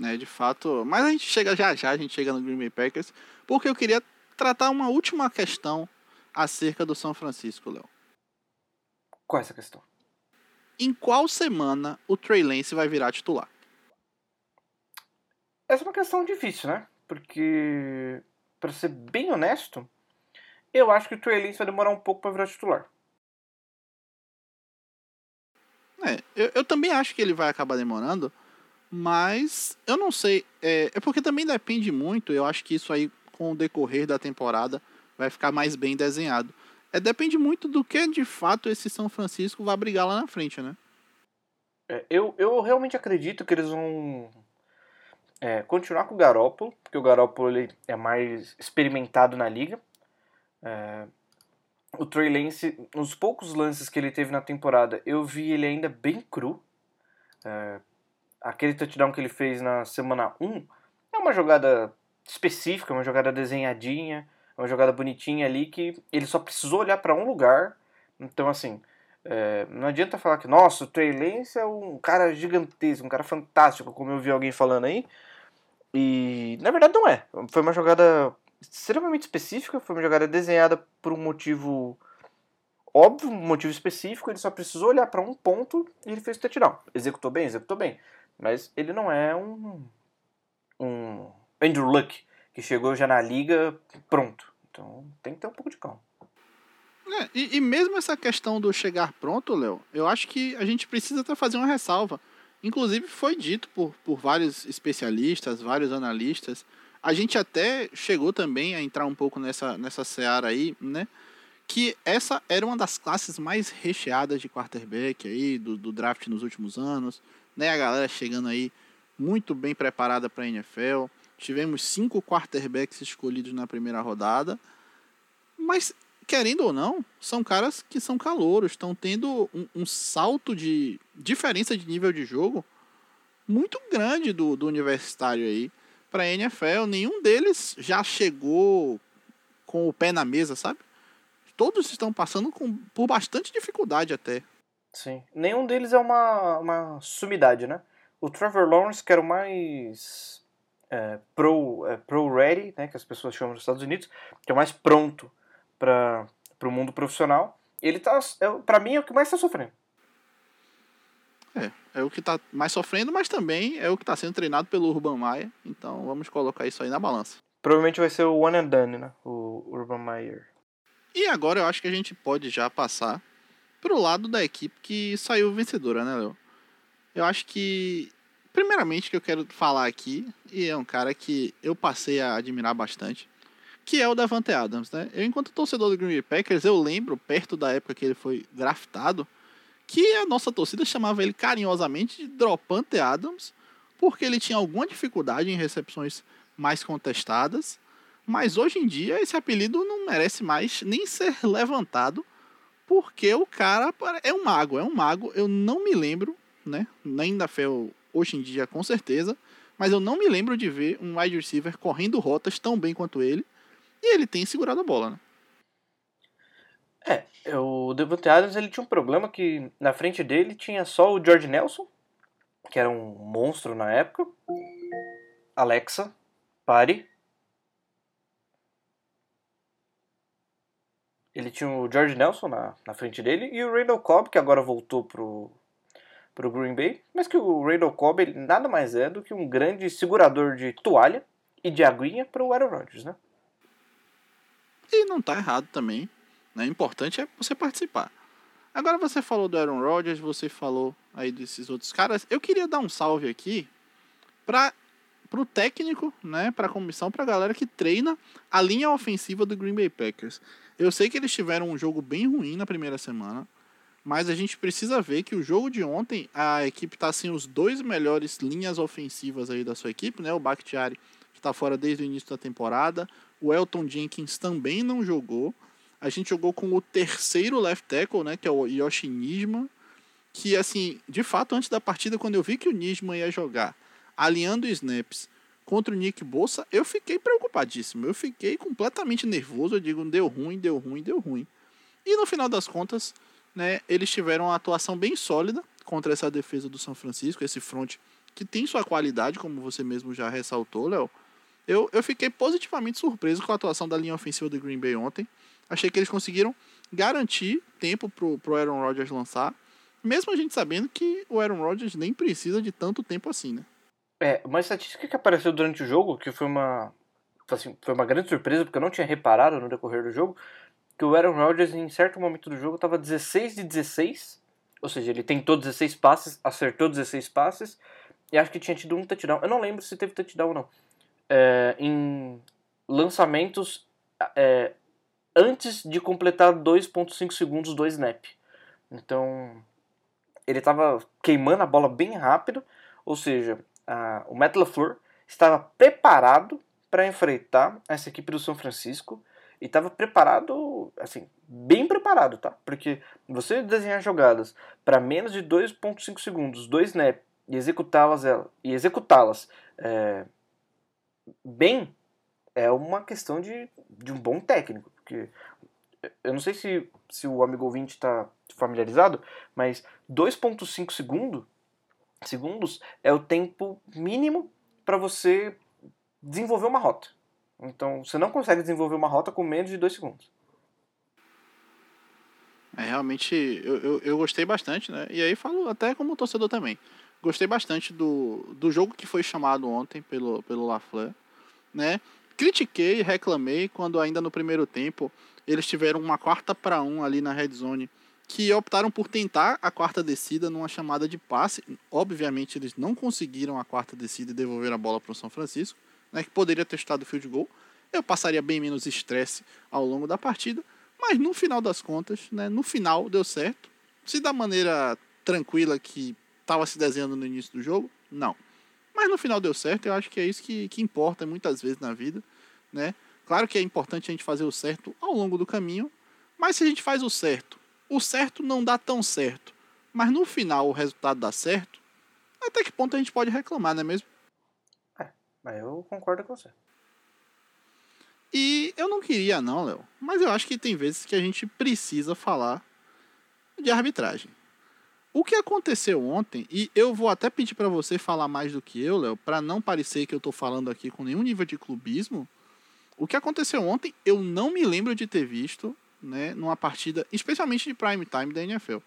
É, de fato. Mas a gente chega já já, a gente chega no Green Bay Packers. Porque eu queria tratar uma última questão acerca do São Francisco, Léo. Qual é essa questão? em qual semana o Trey Lance vai virar titular? Essa é uma questão difícil, né? Porque, para ser bem honesto, eu acho que o Trey Lance vai demorar um pouco para virar titular. É, eu, eu, também acho que ele vai acabar demorando, mas eu não sei. É, é porque também depende muito, eu acho que isso aí, com o decorrer da temporada, vai ficar mais bem desenhado. É, depende muito do que de fato esse São Francisco vai brigar lá na frente, né? É, eu, eu realmente acredito que eles vão é, continuar com o Garópolo, porque o Garópolo ele é mais experimentado na liga. É, o Trey Lance, nos poucos lances que ele teve na temporada, eu vi ele ainda bem cru. É, aquele touchdown que ele fez na semana 1 é uma jogada específica, uma jogada desenhadinha uma jogada bonitinha ali que ele só precisou olhar para um lugar. Então, assim, é, não adianta falar que, nossa, o Trey Lance é um cara gigantesco, um cara fantástico, como eu vi alguém falando aí. E na verdade não é. Foi uma jogada extremamente específica, foi uma jogada desenhada por um motivo óbvio, um motivo específico. Ele só precisou olhar para um ponto e ele fez o touchdown. Executou bem, executou bem. Mas ele não é um, um Andrew Luck, que chegou já na liga pronto. Então tem que ter um pouco de calma. É, e, e, mesmo essa questão do chegar pronto, Léo, eu acho que a gente precisa até fazer uma ressalva. Inclusive foi dito por, por vários especialistas, vários analistas. A gente até chegou também a entrar um pouco nessa, nessa seara aí, né? Que essa era uma das classes mais recheadas de quarterback aí, do, do draft nos últimos anos. Né? A galera chegando aí muito bem preparada para a NFL. Tivemos cinco quarterbacks escolhidos na primeira rodada. Mas, querendo ou não, são caras que são calouros, estão tendo um, um, salto de diferença de nível de jogo muito grande do, do universitário aí. para a NFL, nenhum deles já chegou com o pé na mesa, sabe? Todos estão passando com, por bastante dificuldade até. Sim. Nenhum deles é uma, uma sumidade, né? O Trevor Lawrence, que era o mais é, pro, é, pro ready, né, que as pessoas chamam nos Estados Unidos, que é o mais pronto para o mundo profissional, ele tá, é, para mim, é o que mais está sofrendo. É, é o que está mais sofrendo, mas também é o que está sendo treinado pelo Urban Meyer. Então vamos colocar isso aí na balança. Provavelmente vai ser o one and done, né? O Urban Meyer. E agora eu acho que a gente pode já passar pro lado da equipe que saiu vencedora, né, Léo? Eu acho que, primeiramente, que eu quero falar aqui, e é um cara que eu passei a admirar bastante, que é o Davante Adams, né? Eu, enquanto torcedor do Green Bay Packers, eu lembro, perto da época que ele foi draftado, que a nossa torcida chamava ele carinhosamente de Dropante Adams, porque ele tinha alguma dificuldade em recepções mais contestadas, mas hoje em dia esse apelido não merece mais nem ser levantado, porque o cara é um mago, é um mago. Eu não me lembro, né? Nem da fé hoje em dia, com certeza, mas eu não me lembro de ver um wide receiver correndo rotas tão bem quanto ele, e ele tem segurado a bola, né? É, o Devante Adams ele tinha um problema que na frente dele tinha só o George Nelson, que era um monstro na época. Alexa, pare. Ele tinha o George Nelson na, na frente dele e o Randall Cobb, que agora voltou pro, pro Green Bay, mas que o Randall Cobb ele nada mais é do que um grande segurador de toalha e de aguinha para o Aaron Rodgers, né? E não tá errado também. Né? O importante é você participar. Agora você falou do Aaron Rodgers, você falou aí desses outros caras. Eu queria dar um salve aqui para o técnico, né, para a comissão, para a galera que treina a linha ofensiva do Green Bay Packers. Eu sei que eles tiveram um jogo bem ruim na primeira semana, mas a gente precisa ver que o jogo de ontem a equipe está sem os dois melhores linhas ofensivas aí da sua equipe, né? O Bakhtiari que está fora desde o início da temporada, o Elton Jenkins também não jogou. A gente jogou com o terceiro left tackle, né, que é o Yoshi Nisman, que assim, de fato, antes da partida, quando eu vi que o Nisman ia jogar, alinhando snaps contra o Nick Bolsa, eu fiquei preocupadíssimo. Eu fiquei completamente nervoso. Eu digo, deu ruim, deu ruim, deu ruim. E no final das contas, né, eles tiveram uma atuação bem sólida contra essa defesa do São Francisco, esse front que tem sua qualidade, como você mesmo já ressaltou, Léo. Eu, eu fiquei positivamente surpreso com a atuação da linha ofensiva do Green Bay ontem. Achei que eles conseguiram garantir tempo pro, pro Aaron Rodgers lançar, mesmo a gente sabendo que o Aaron Rodgers nem precisa de tanto tempo assim, né? É, uma estatística que apareceu durante o jogo, que foi uma, assim, foi uma grande surpresa, porque eu não tinha reparado no decorrer do jogo, que o Aaron Rodgers, em certo momento do jogo, estava 16 de 16, ou seja, ele tentou 16 passes, acertou 16 passes, e acho que tinha tido um touchdown. Eu não lembro se teve touchdown ou não. É, em lançamentos é, antes de completar 2.5 segundos do snap. Então, ele estava queimando a bola bem rápido, ou seja, a, o Matt LaFleur estava preparado para enfrentar essa equipe do São Francisco e estava preparado, assim, bem preparado, tá? Porque você desenhar jogadas para menos de 2.5 segundos, dois snap e executá-las e executá-las é, bem é uma questão de, de um bom técnico. Porque eu não sei se, se o amigo ouvinte está familiarizado, mas 2,5 segundo, segundos é o tempo mínimo para você desenvolver uma rota. Então você não consegue desenvolver uma rota com menos de 2 segundos. É, realmente eu, eu, eu, gostei bastante, né? E aí falo até como torcedor também. Gostei bastante do, do jogo que foi chamado ontem pelo, pelo Lafleur, né? critiquei, reclamei quando ainda no primeiro tempo eles tiveram uma quarta para um ali na red zone, que optaram por tentar a quarta descida numa chamada de passe. Obviamente eles não conseguiram a quarta descida e devolver a bola para o São Francisco, né, que poderia ter estado o field goal. Eu passaria bem menos estresse ao longo da partida, mas no final das contas, né, no final deu certo. Se da maneira tranquila que estava se desenhando no início do jogo, não. Mas no final deu certo, eu acho que é isso que, que importa muitas vezes na vida, né? Claro que é importante a gente fazer o certo ao longo do caminho, mas se a gente faz o certo, o certo não dá tão certo, mas no final o resultado dá certo, até que ponto a gente pode reclamar, não é mesmo? Mas eu concordo com você. E eu não queria, não, Léo. Mas eu acho que tem vezes que a gente precisa falar de arbitragem. O que aconteceu ontem, e eu vou até pedir para você falar mais do que eu, Léo, para não parecer que eu tô falando aqui com nenhum nível de clubismo. O que aconteceu ontem, eu não me lembro de ter visto, né, numa partida, especialmente de prime time da NFL.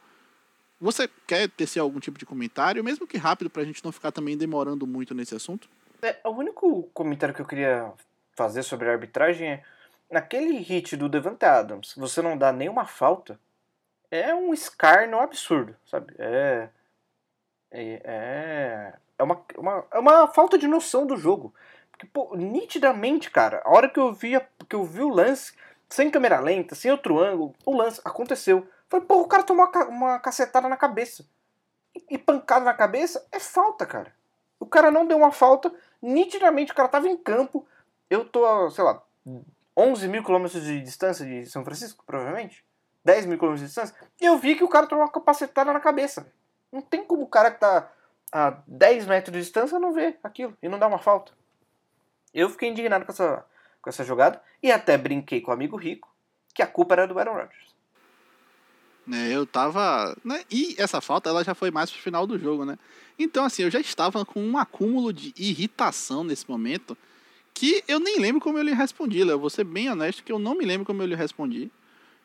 Você quer tecer algum tipo de comentário, mesmo que rápido, para a gente não ficar também demorando muito nesse assunto? É, o único comentário que eu queria fazer sobre a arbitragem é naquele hit do Devante Adams, você não dá nenhuma falta, é um escárnio absurdo, sabe? É. É. É, é uma, uma, é uma falta de noção do jogo. Porque, pô, nitidamente, cara, a hora que eu vi, que eu vi o lance, sem câmera lenta, sem outro ângulo, o lance aconteceu. Foi, pô, o cara tomou uma, uma cacetada na cabeça. E, e pancada na cabeça é falta, cara. O cara não deu uma falta, nitidamente o cara tava em campo. Eu tô, a, sei lá, 11 mil quilômetros de distância de São Francisco, provavelmente. 10 mil quilômetros de distância. E eu vi que o cara tomou uma capacetada na cabeça. Não tem como o cara que tá a 10 metros de distância não ver aquilo e não dar uma falta. Eu fiquei indignado com essa, com essa jogada e até brinquei com o amigo rico que a culpa era do Aaron Rodgers. Né, eu tava. Né, e essa falta ela já foi mais pro final do jogo, né? Então, assim, eu já estava com um acúmulo de irritação nesse momento que eu nem lembro como eu lhe respondi, Léo. Vou ser bem honesto que eu não me lembro como eu lhe respondi.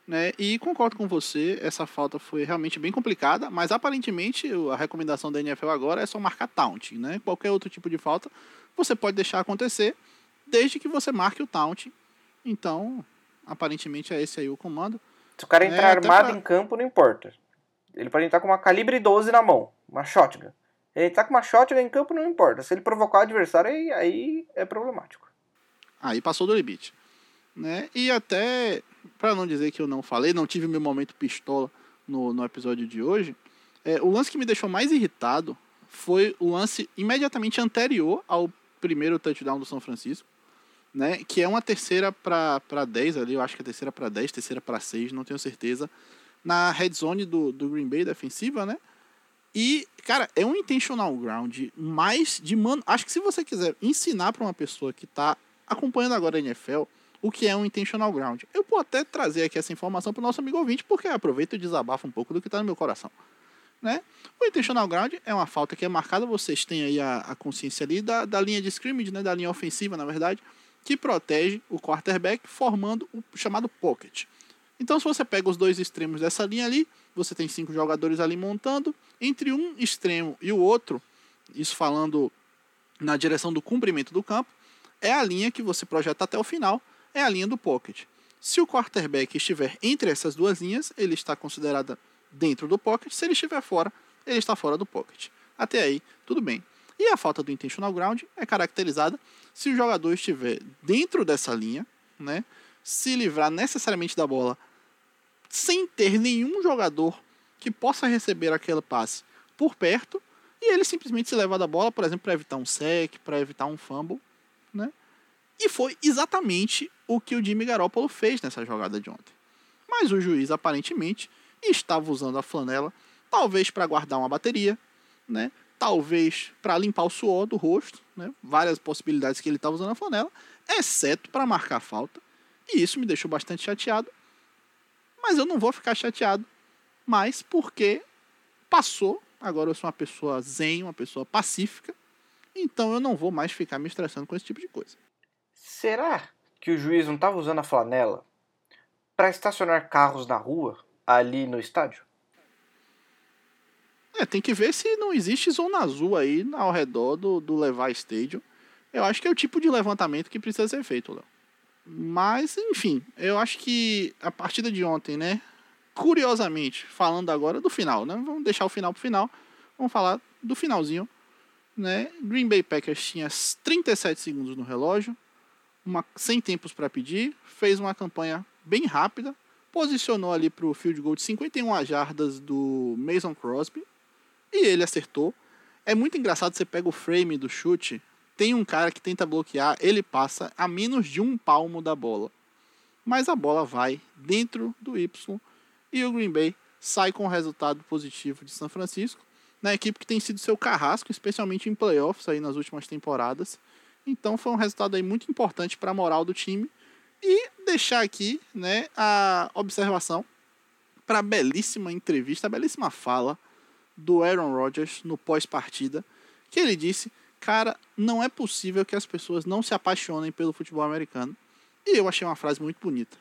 Né? E concordo com você, essa falta foi realmente bem complicada, mas aparentemente a recomendação da NFL agora é só marcar taunt, né? Qualquer outro tipo de falta você pode deixar acontecer, desde que você marque o taunt. Então, aparentemente é esse aí o comando. Se o cara entrar é, armado pra... em campo, não importa. Ele pode entrar com uma calibre 12 na mão, uma shotgun. Ele tá com uma shotgun em campo, não importa. Se ele provocar o adversário, aí, aí é problemático. Aí passou do limite. Né? E até, para não dizer que eu não falei, não tive meu momento pistola no, no episódio de hoje, é, o lance que me deixou mais irritado foi o lance imediatamente anterior ao primeiro touchdown do São Francisco, né? Que é uma terceira para 10 ali, eu acho que é terceira para 10, terceira para 6, não tenho certeza. Na red zone do, do Green Bay defensiva, né? E, cara, é um intentional ground mais de mano. Acho que se você quiser ensinar para uma pessoa que tá acompanhando agora a NFL o que é um intentional ground, eu vou até trazer aqui essa informação para o nosso amigo ouvinte, porque aproveito e desabafo um pouco do que está no meu coração. Né? O intentional ground é uma falta que é marcada, vocês têm aí a, a consciência ali da, da linha de scrimmage, né, da linha ofensiva, na verdade, que protege o quarterback, formando o chamado pocket. Então, se você pega os dois extremos dessa linha ali, você tem cinco jogadores ali montando. Entre um extremo e o outro, isso falando na direção do comprimento do campo, é a linha que você projeta até o final, é a linha do pocket. Se o quarterback estiver entre essas duas linhas, ele está considerado dentro do pocket. Se ele estiver fora, ele está fora do pocket. Até aí, tudo bem. E a falta do intentional ground é caracterizada se o jogador estiver dentro dessa linha, né, se livrar necessariamente da bola sem ter nenhum jogador que possa receber aquele passe por perto e ele simplesmente se levar da bola, por exemplo, para evitar um sec, para evitar um fumble, né? E foi exatamente o que o Jimmy Garoppolo fez nessa jogada de ontem. Mas o juiz aparentemente estava usando a flanela, talvez para guardar uma bateria, né? Talvez para limpar o suor do rosto, né? Várias possibilidades que ele estava usando a flanela, exceto para marcar falta. E isso me deixou bastante chateado. Mas eu não vou ficar chateado mais porque passou. Agora eu sou uma pessoa zen, uma pessoa pacífica. Então eu não vou mais ficar me estressando com esse tipo de coisa. Será que o juiz não estava usando a flanela para estacionar carros na rua, ali no estádio? É, tem que ver se não existe zona azul aí ao redor do, do Levar Stadium. Eu acho que é o tipo de levantamento que precisa ser feito, Léo. Mas, enfim, eu acho que a partida de ontem, né? Curiosamente, falando agora do final, né? Vamos deixar o final pro final. Vamos falar do finalzinho, né? Green Bay Packers tinha 37 segundos no relógio uma, sem tempos para pedir, fez uma campanha bem rápida, posicionou ali para o field goal de 51 jardas do Mason Crosby e ele acertou. É muito engraçado, você pega o frame do chute, tem um cara que tenta bloquear, ele passa a menos de um palmo da bola. Mas a bola vai dentro do Y e o Green Bay sai com o resultado positivo de São Francisco, na equipe que tem sido seu carrasco, especialmente em playoffs aí nas últimas temporadas Então foi um resultado aí muito importante para a moral do time. E deixar aqui né, a observação para a belíssima entrevista, a belíssima fala do Aaron Rodgers no pós-partida, que ele disse: Cara, não é possível que as pessoas não se apaixonem pelo futebol americano. E eu achei uma frase muito bonita.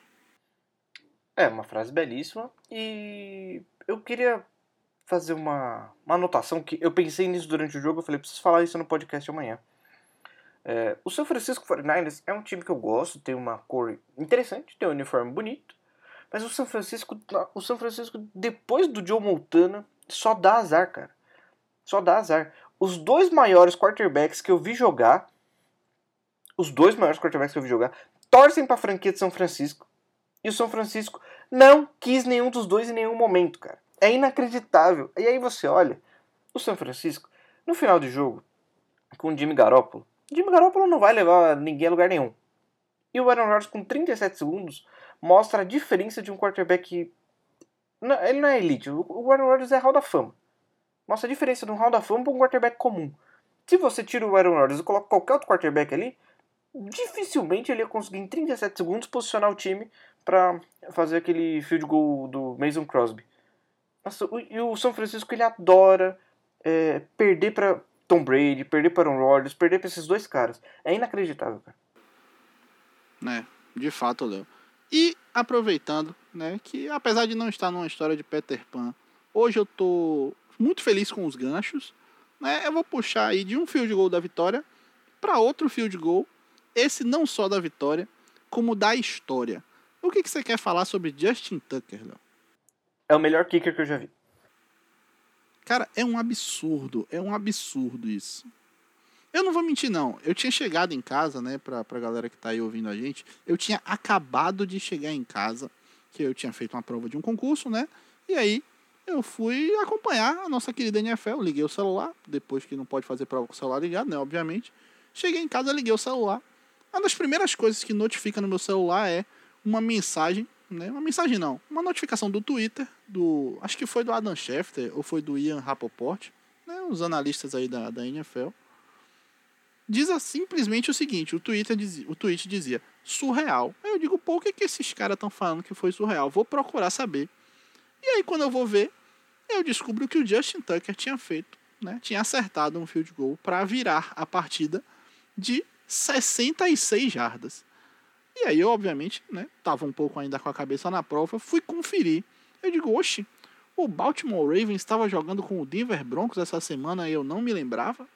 É, uma frase belíssima. E eu queria fazer uma, uma anotação que eu pensei nisso durante o jogo. Eu falei, preciso falar isso no podcast amanhã. É, o São Francisco 49ers é um time que eu gosto, tem uma cor interessante, tem um uniforme bonito. Mas o São Francisco, o São Francisco depois do Joe Montana, só dá azar, cara. Só dá azar. Os dois maiores quarterbacks que eu vi jogar, os dois maiores quarterbacks que eu vi jogar, torcem para a franquia de São Francisco. E o São Francisco não quis nenhum dos dois em nenhum momento, cara. É inacreditável. E aí você olha, o São Francisco, no final do jogo, com o Jimmy Garoppolo, Jimmy Garoppolo não vai levar ninguém a lugar nenhum. E o Aaron Rodgers com 37 segundos mostra a diferença de um quarterback. Ele não é elite, o Aaron Rodgers é Hall da Fama. Mostra a diferença de um Hall da Fama para um quarterback comum. Se você tira o Aaron Rodgers e coloca qualquer outro quarterback ali, dificilmente ele ia conseguir em 37 segundos posicionar o time para fazer aquele field goal do Mason Crosby. Nossa, o, e o São Francisco ele adora é, perder para Tom Brady, perder para Aaron Rodgers, perder para esses dois caras. É inacreditável, cara. É, de fato, Léo. E aproveitando, né, que apesar de não estar numa história de Peter Pan, hoje eu tô muito feliz com os ganchos, né? Eu vou puxar aí de um field goal da vitória para outro field goal, esse não só da vitória, como da história. O que, que você quer falar sobre Justin Tucker, Léo? É o melhor kicker que eu já vi. Cara, é um absurdo, é um absurdo isso. Eu não vou mentir, não. Eu tinha chegado em casa, né, pra, pra galera que tá aí ouvindo a gente, eu tinha acabado de chegar em casa, que eu tinha feito uma prova de um concurso, né, e aí eu fui acompanhar a nossa querida NFL, liguei o celular, depois que não pode fazer prova com o celular ligado, né, obviamente. Cheguei em casa, liguei o celular. Uma das primeiras coisas que notifica no meu celular é uma mensagem né? Uma mensagem não, uma notificação do Twitter, do. Acho que foi do Adam Schefter ou foi do Ian Rapoport, né? Os analistas aí da, da NFL. Diz simplesmente o seguinte: o, Twitter dizia, o tweet dizia surreal. Aí eu digo, pô, o que, que esses caras estão falando que foi surreal? Vou procurar saber. E aí, quando eu vou ver, eu descubro que o Justin Tucker tinha feito, né? Tinha acertado um field goal para virar a partida de 66 jardas. E aí eu, obviamente, né, tava um pouco ainda com a cabeça na prova, fui conferir. Eu digo, oxe, o Baltimore Ravens estava jogando com o Denver Broncos essa semana e eu não me lembrava.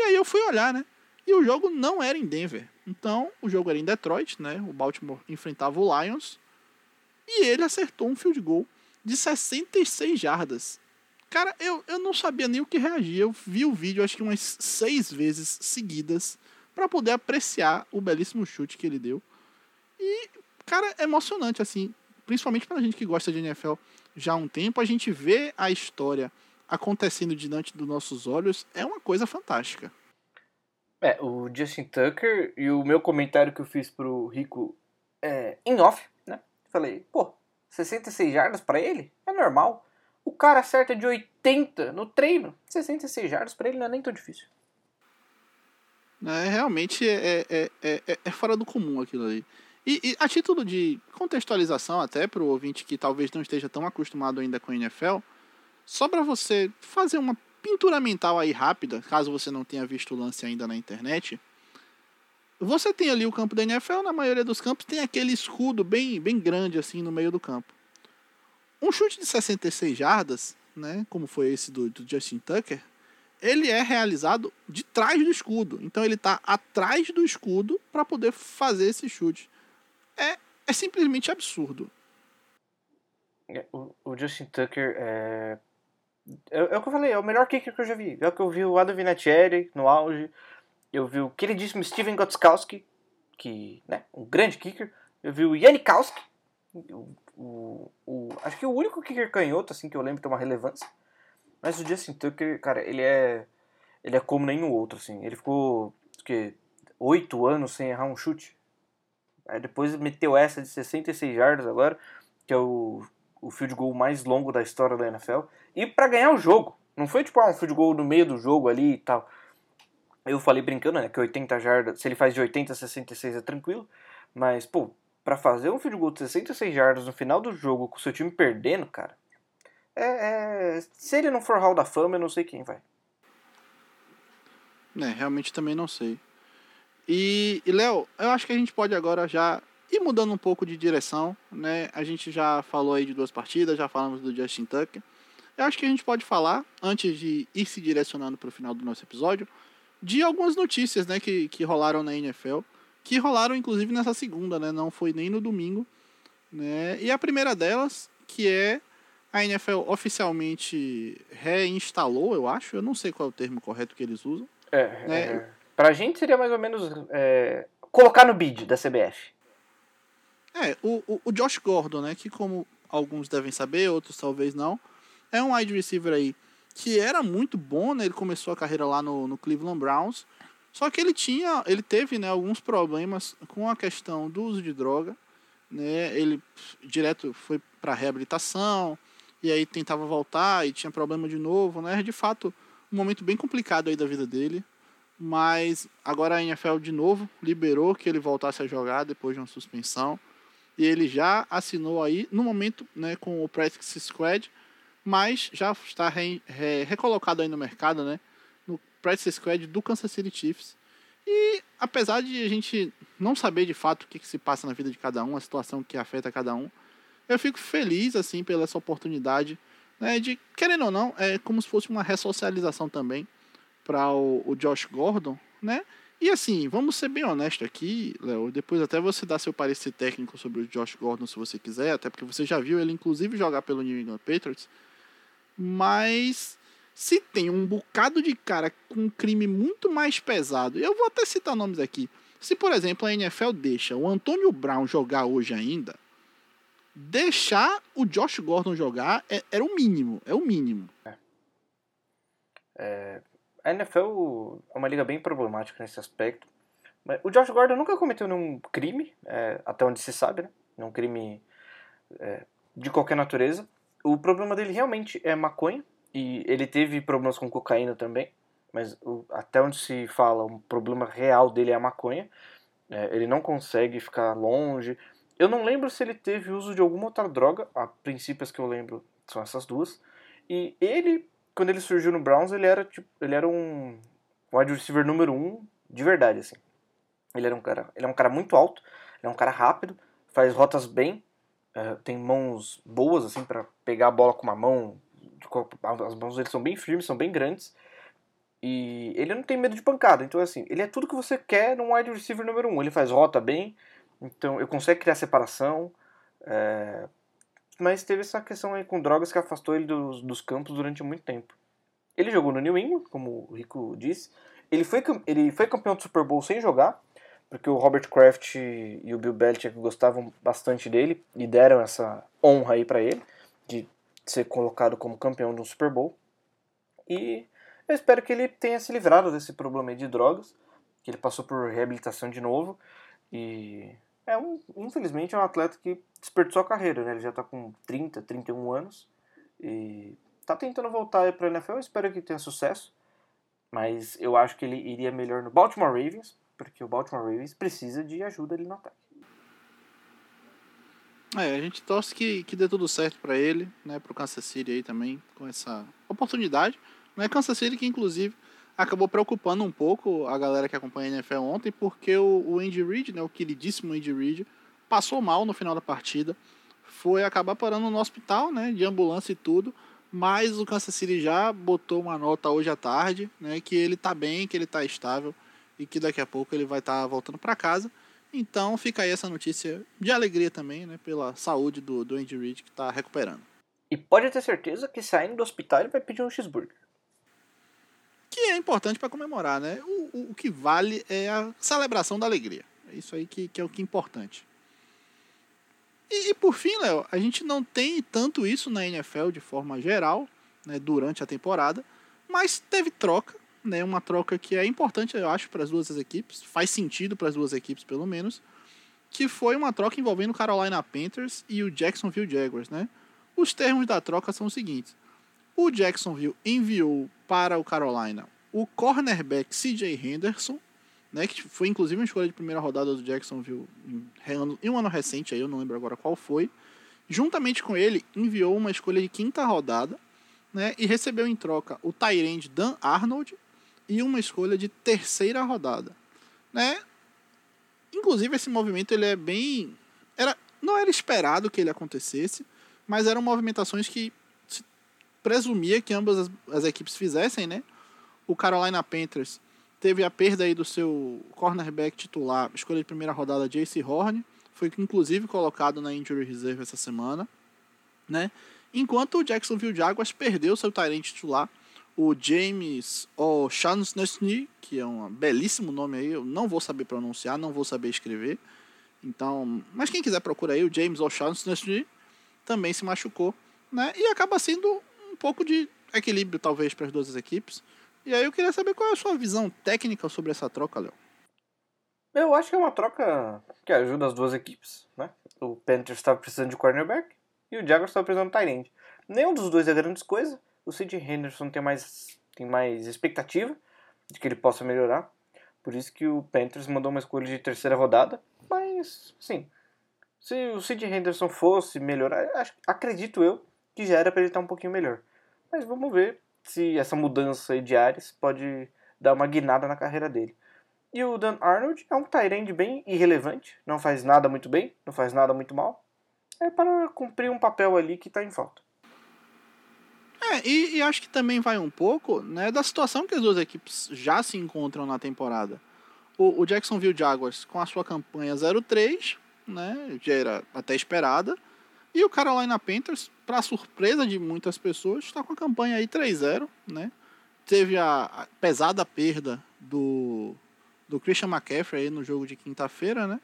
E aí eu fui olhar, né? E o jogo não era em Denver. Então, o jogo era em Detroit, né? O Baltimore enfrentava o Lions. E ele acertou um field goal de 66 jardas. Cara, eu, eu não sabia nem o que reagir. Eu vi o vídeo acho que umas seis vezes seguidas para poder apreciar o belíssimo chute que ele deu. E, cara, é emocionante, assim, principalmente pra gente que gosta de NFL já há um tempo, a gente vê a história acontecendo diante dos nossos olhos é uma coisa fantástica. É, o Justin Tucker e o meu comentário que eu fiz pro Rico é, em off, né? Falei, pô, 66 jardas para ele? É normal. O cara acerta de 80 no treino. 66 jardas para ele não é nem tão difícil. É, realmente é, é, é, é, fora do comum aquilo ali. E, e a título de contextualização, até para o ouvinte que talvez não esteja tão acostumado ainda com a NFL, só para você fazer uma pintura mental aí rápida, caso você não tenha visto o lance ainda na internet. Você tem ali o campo da NFL, na maioria dos campos tem aquele escudo bem, bem grande assim no meio do campo. Um chute de 66 jardas, né, como foi esse do, do Justin Tucker, ele é realizado de trás do escudo. Então ele está atrás do escudo para poder fazer esse chute é, é simplesmente absurdo. É, o, o Justin Tucker é, é, é. o que eu falei, é o melhor kicker que eu já vi. É o que eu vi o Adam Vinatieri no auge. Eu vi o queridíssimo Steven Gotskowski, que, né, um grande kicker. Eu vi o Janikowski, o, o, o, acho que o único kicker canhoto, assim, que eu lembro ter uma relevância. Mas o Justin Tucker, cara, ele é ele é como nenhum outro, assim. Ele ficou, que, oito anos sem errar um chute. Aí depois meteu essa de 66 jardas agora, que é o, o field goal mais longo da história da NFL. E para ganhar o jogo. Não foi tipo ah, um field goal no meio do jogo ali e tal. Eu falei brincando, né, que 80 jardas, se ele faz de 80 a 66 é tranquilo, mas, pô, pra fazer um field goal de 66 jardas no final do jogo com o seu time perdendo, cara, é, é, se ele não for Hall da Fama, eu não sei quem vai. É, realmente também não sei. E, e Léo, eu acho que a gente pode agora já ir mudando um pouco de direção, né? A gente já falou aí de duas partidas, já falamos do Justin Tucker. Eu acho que a gente pode falar, antes de ir se direcionando para o final do nosso episódio, de algumas notícias, né, que, que rolaram na NFL, que rolaram inclusive nessa segunda, né? Não foi nem no domingo, né? E a primeira delas, que é a NFL oficialmente reinstalou, eu acho, eu não sei qual é o termo correto que eles usam. É, né? é. Pra gente seria mais ou menos é, colocar no bid da CBF. É, o, o, Josh Gordon, né, que como alguns devem saber, outros talvez não, é um wide receiver aí que era muito bom, né, ele começou a carreira lá no, no Cleveland Browns, só que ele tinha, ele teve, né, alguns problemas com a questão do uso de droga, né, ele direto foi para reabilitação, e aí tentava voltar e tinha problema de novo, né, de fato, um momento bem complicado aí da vida dele, mas agora a NFL de novo liberou que ele voltasse a jogar depois de uma suspensão. E ele já assinou aí, no momento, né, com o Practice Squad, mas já está re, re, recolocado aí no mercado, né, no Practice Squad do Kansas City Chiefs. E apesar de a gente não saber de fato o que, que se passa na vida de cada um, a situação que afeta cada um, eu fico feliz assim pela essa oportunidade, né, de querendo ou não, é como se fosse uma ressocialização também para o, o Josh Gordon, né? E assim, vamos ser bem honestos aqui, Léo. Depois até você dar seu parecer técnico sobre o Josh Gordon, se você quiser, até porque você já viu ele, inclusive, jogar pelo New England Patriots. Mas se tem um bocado de cara com um crime muito mais pesado, eu vou até citar nomes aqui. Se, por exemplo, a NFL deixa o Antônio Brown jogar hoje ainda, deixar o Josh Gordon jogar é, era o mínimo, é o mínimo. É. É, a NFL é uma liga bem problemática nesse aspecto. O Josh Gordon nunca cometeu nenhum crime, é, até onde se sabe, né? Nenhum crime é, de qualquer natureza. O problema dele realmente é maconha, e ele teve problemas com cocaína também, mas o, até onde se fala, o problema real dele é a maconha. É, ele não consegue ficar longe. Eu não lembro se ele teve uso de alguma outra droga, a princípios que eu lembro são essas duas. E ele quando ele surgiu no Browns, ele era tipo, ele era um wide receiver número um de verdade, assim. Ele era um cara, ele é um cara muito alto, ele é um cara rápido, faz rotas bem, uh, tem mãos boas assim para pegar a bola com uma mão, as mãos dele são bem firmes, são bem grandes. E ele não tem medo de pancada, então assim, ele é tudo que você quer num wide receiver número um. Ele faz rota bem, então ele consegue criar separação, é, mas teve essa questão aí com drogas que afastou ele dos, dos campos durante muito tempo. Ele jogou no New England, como o Rico disse. Ele foi, ele foi campeão do Super Bowl sem jogar, porque o Robert Kraft e o Bill Belichick gostavam bastante dele e deram essa honra aí para ele de ser colocado como campeão de um Super Bowl. E eu espero que ele tenha se livrado desse problema de drogas, que ele passou por reabilitação de novo e é um, infelizmente, é um atleta que desperdiçou a carreira, né? Ele já tá com 30, 31 anos e tá tentando voltar para a NFL. Espero que tenha sucesso, mas eu acho que ele iria melhor no Baltimore Ravens, porque o Baltimore Ravens precisa de ajuda ali no ataque. É, a gente torce que, que dê tudo certo para ele, né, pro Kansas City aí também, com essa oportunidade. Né, Kansas City que, inclusive, acabou preocupando um pouco a galera que acompanha a NFL ontem, porque o, o Andy Reid, né, o queridíssimo Andy Reid, passou mal no final da partida, foi acabar parando no hospital, né, de ambulância e tudo, mas o Kansas City já botou uma nota hoje à tarde, né, que ele tá bem, que ele tá estável e que daqui a pouco ele vai estar tá voltando para casa. Então fica aí essa notícia de alegria também, né, pela saúde do, do Andy Reid que está recuperando. E pode ter certeza que saindo do hospital ele vai pedir um cheeseburger que é importante para comemorar, né? O, o, o, que vale é a celebração da alegria. É isso aí que, que é o que é importante. E, e por fim, Léo, a gente não tem tanto isso na NFL de forma geral, né, durante a temporada, mas teve troca, né, uma troca que é importante, eu acho, para as duas equipes, faz sentido para as duas equipes, pelo menos, que foi uma troca envolvendo o Carolina Panthers e o Jacksonville Jaguars, né? Os termos da troca são os seguintes: o Jacksonville enviou para o Carolina o cornerback CJ Henderson, né, que foi inclusive uma escolha de primeira rodada do Jacksonville em, um ano recente, aí eu não lembro agora qual foi. Juntamente com ele, enviou uma escolha de quinta rodada né, e recebeu em troca o Tyrande Dan Arnold e uma escolha de terceira rodada. Né? Inclusive, esse movimento ele é bem. Era, não era esperado que ele acontecesse, mas eram movimentações que presumia que ambas as, as equipes fizessem. Né? O Carolina Panthers teve a perda aí do seu cornerback titular, escolha de primeira rodada, Jace Horn, foi inclusive colocado na injury reserve essa semana, né? Enquanto o Jacksonville Jaguars perdeu seu Tyrant titular, o James O'Shaughnessy, que é um belíssimo nome aí, eu não vou saber pronunciar, não vou saber escrever. Então, mas quem quiser procura aí, o James O'Shaughnessy também se machucou, né? E acaba sendo pouco de equilíbrio talvez para as duas equipes. E aí eu queria saber qual é a sua visão técnica sobre essa troca, Léo. Eu acho que é uma troca que ajuda as duas equipes, né? O Panthers estava precisando de cornerback e o Jaguars estava precisando de tight. Nenhum dos dois é grande coisa. O Sid Henderson tem mais, tem mais expectativa de que ele possa melhorar. Por isso que o Panthers mandou uma escolha de terceira rodada. Mas, sim, se o Sid Henderson fosse melhorar, acredito eu que já era para ele estar um pouquinho melhor. Mas vamos ver se essa mudança de áreas pode dar uma guinada na carreira dele. E o Dan Arnold é um Tyrande bem irrelevante, não faz nada muito bem, não faz nada muito mal. É para cumprir um papel ali que está em falta. É, e, e, acho que também vai um pouco né, da situação que as duas equipes já se encontram na temporada. O, o Jacksonville Jaguars com a sua campanha 0-3, né, já era até esperada, e o Carolina Panthers, para surpresa de muitas pessoas, está com a campanha aí 3-0, né? Teve a, pesada perda do, do Christian McCaffrey aí no jogo de quinta-feira, né?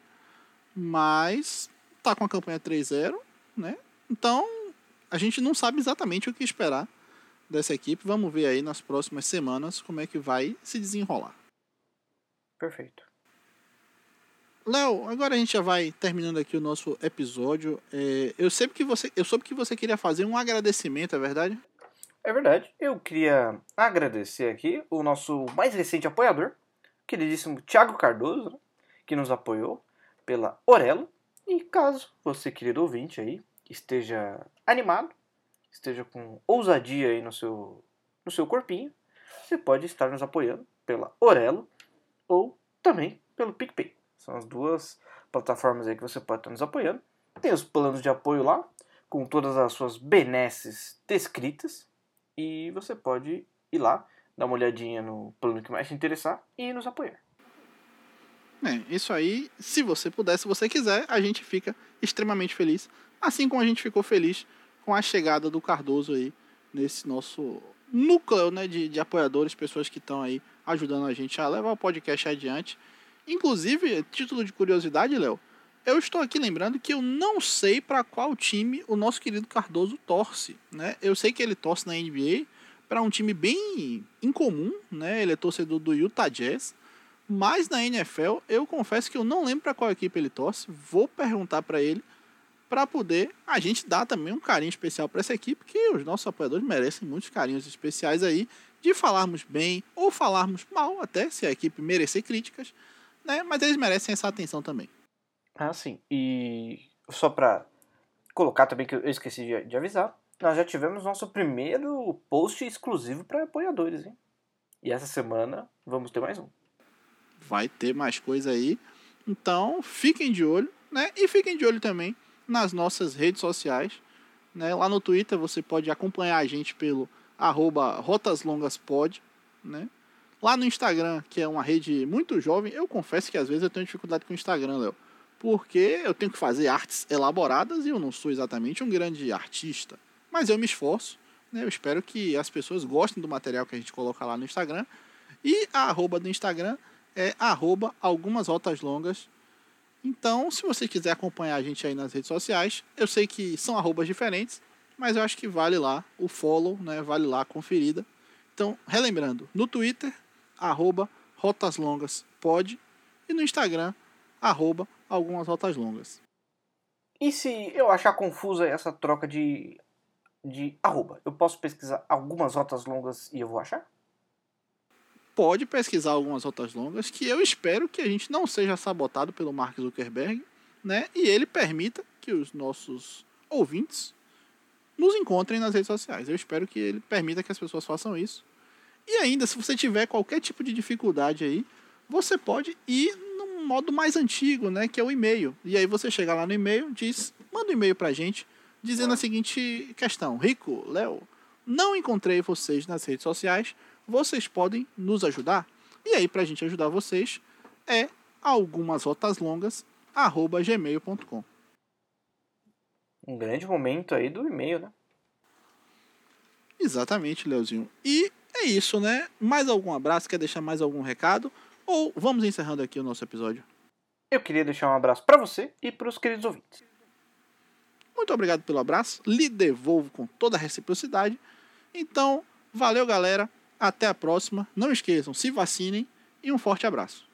Mas tá com a campanha 3-0, né? Então, a gente não sabe exatamente o que esperar dessa equipe. Vamos ver aí nas próximas semanas como é que vai se desenrolar. Perfeito. Léo, agora a gente já vai terminando aqui o nosso episódio. É, eu sei que você, eu soube que você queria fazer um agradecimento, é verdade? É verdade. Eu queria agradecer aqui o nosso mais recente apoiador, queridíssimo Thiago Cardoso, que nos apoiou pela Orelo. E caso você, querido ouvinte aí, esteja animado, esteja com ousadia aí no seu, no seu corpinho, você pode estar nos apoiando pela Orelo ou também pelo PicPay. São as duas plataformas aí que você pode estar nos apoiando. Tem os planos de apoio lá, com todas as suas benesses descritas. E você pode ir lá, dar uma olhadinha no plano que mais te interessar e nos apoiar. É, isso aí, se você puder, se você quiser, a gente fica extremamente feliz. Assim como a gente ficou feliz com a chegada do Cardoso aí nesse nosso núcleo né, de, de apoiadores, pessoas que estão aí ajudando a gente a levar o podcast adiante. Inclusive, título de curiosidade, Léo, eu estou aqui lembrando que eu não sei para qual time o nosso querido Cardoso torce, né? Eu sei que ele torce na NBA para um time bem incomum, né? Ele é torcedor do Utah Jazz, mas na NFL eu confesso que eu não lembro para qual equipe ele torce. Vou perguntar para ele para poder a gente dar também um carinho especial para essa equipe, que os nossos apoiadores merecem muitos carinhos especiais aí de falarmos bem ou falarmos mal, até se a equipe merecer críticas né? Mas eles merecem essa atenção também. Ah, sim. E só pra colocar também que eu esqueci de, de avisar, nós já tivemos nosso primeiro post exclusivo para apoiadores, hein? E essa semana vamos ter mais um. Vai ter mais coisa aí. Então, fiquem de olho, né? E fiquem de olho também nas nossas redes sociais. Né? Lá no Twitter você pode acompanhar a gente pelo arroba rotaslongaspod, né? Lá no Instagram, que é uma rede muito jovem, eu confesso que às vezes eu tenho dificuldade com o Instagram, Léo. Porque eu tenho que fazer artes elaboradas e eu não sou exatamente um grande artista. Mas eu me esforço. Né? Eu espero que as pessoas gostem do material que a gente coloca lá no Instagram. E a arroba do Instagram é arroba algumas rotas longas. Então, se você quiser acompanhar a gente aí nas redes sociais, eu sei que são arrobas diferentes, mas eu acho que vale lá o follow, né? Vale lá a conferida. Então, relembrando, no Twitter, arroba Rotas Longas pode e no Instagram, arroba algumas rotas longas. E se eu achar confusa essa troca de, de arroba, eu posso pesquisar algumas rotas longas e eu vou achar? pode pesquisar algumas rotas longas que eu espero que a gente não seja sabotado pelo Mark Zuckerberg, né? E ele permita que os nossos ouvintes nos encontrem nas redes sociais. Eu espero que ele permita que as pessoas façam isso. E ainda, se você tiver qualquer tipo de dificuldade aí, você pode ir no modo mais antigo, né, que é o e-mail. E aí você chega lá no e-mail, diz, manda um e-mail pra gente, dizendo a seguinte questão: Rico, Léo, não encontrei vocês nas redes sociais, vocês podem nos ajudar? E aí, pra gente ajudar vocês, é algumas rotas longas, arroba gmail.com. Um grande momento aí do e-mail, né? Exatamente, Leozinho. E é isso, né? Mais algum abraço? Quer deixar mais algum recado? Ou vamos encerrando aqui o nosso episódio? Eu queria deixar um abraço para você e para os queridos ouvintes. Muito obrigado pelo abraço. Lhe devolvo com toda a reciprocidade. Então, valeu, galera. Até a próxima. Não esqueçam, se vacinem e um forte abraço.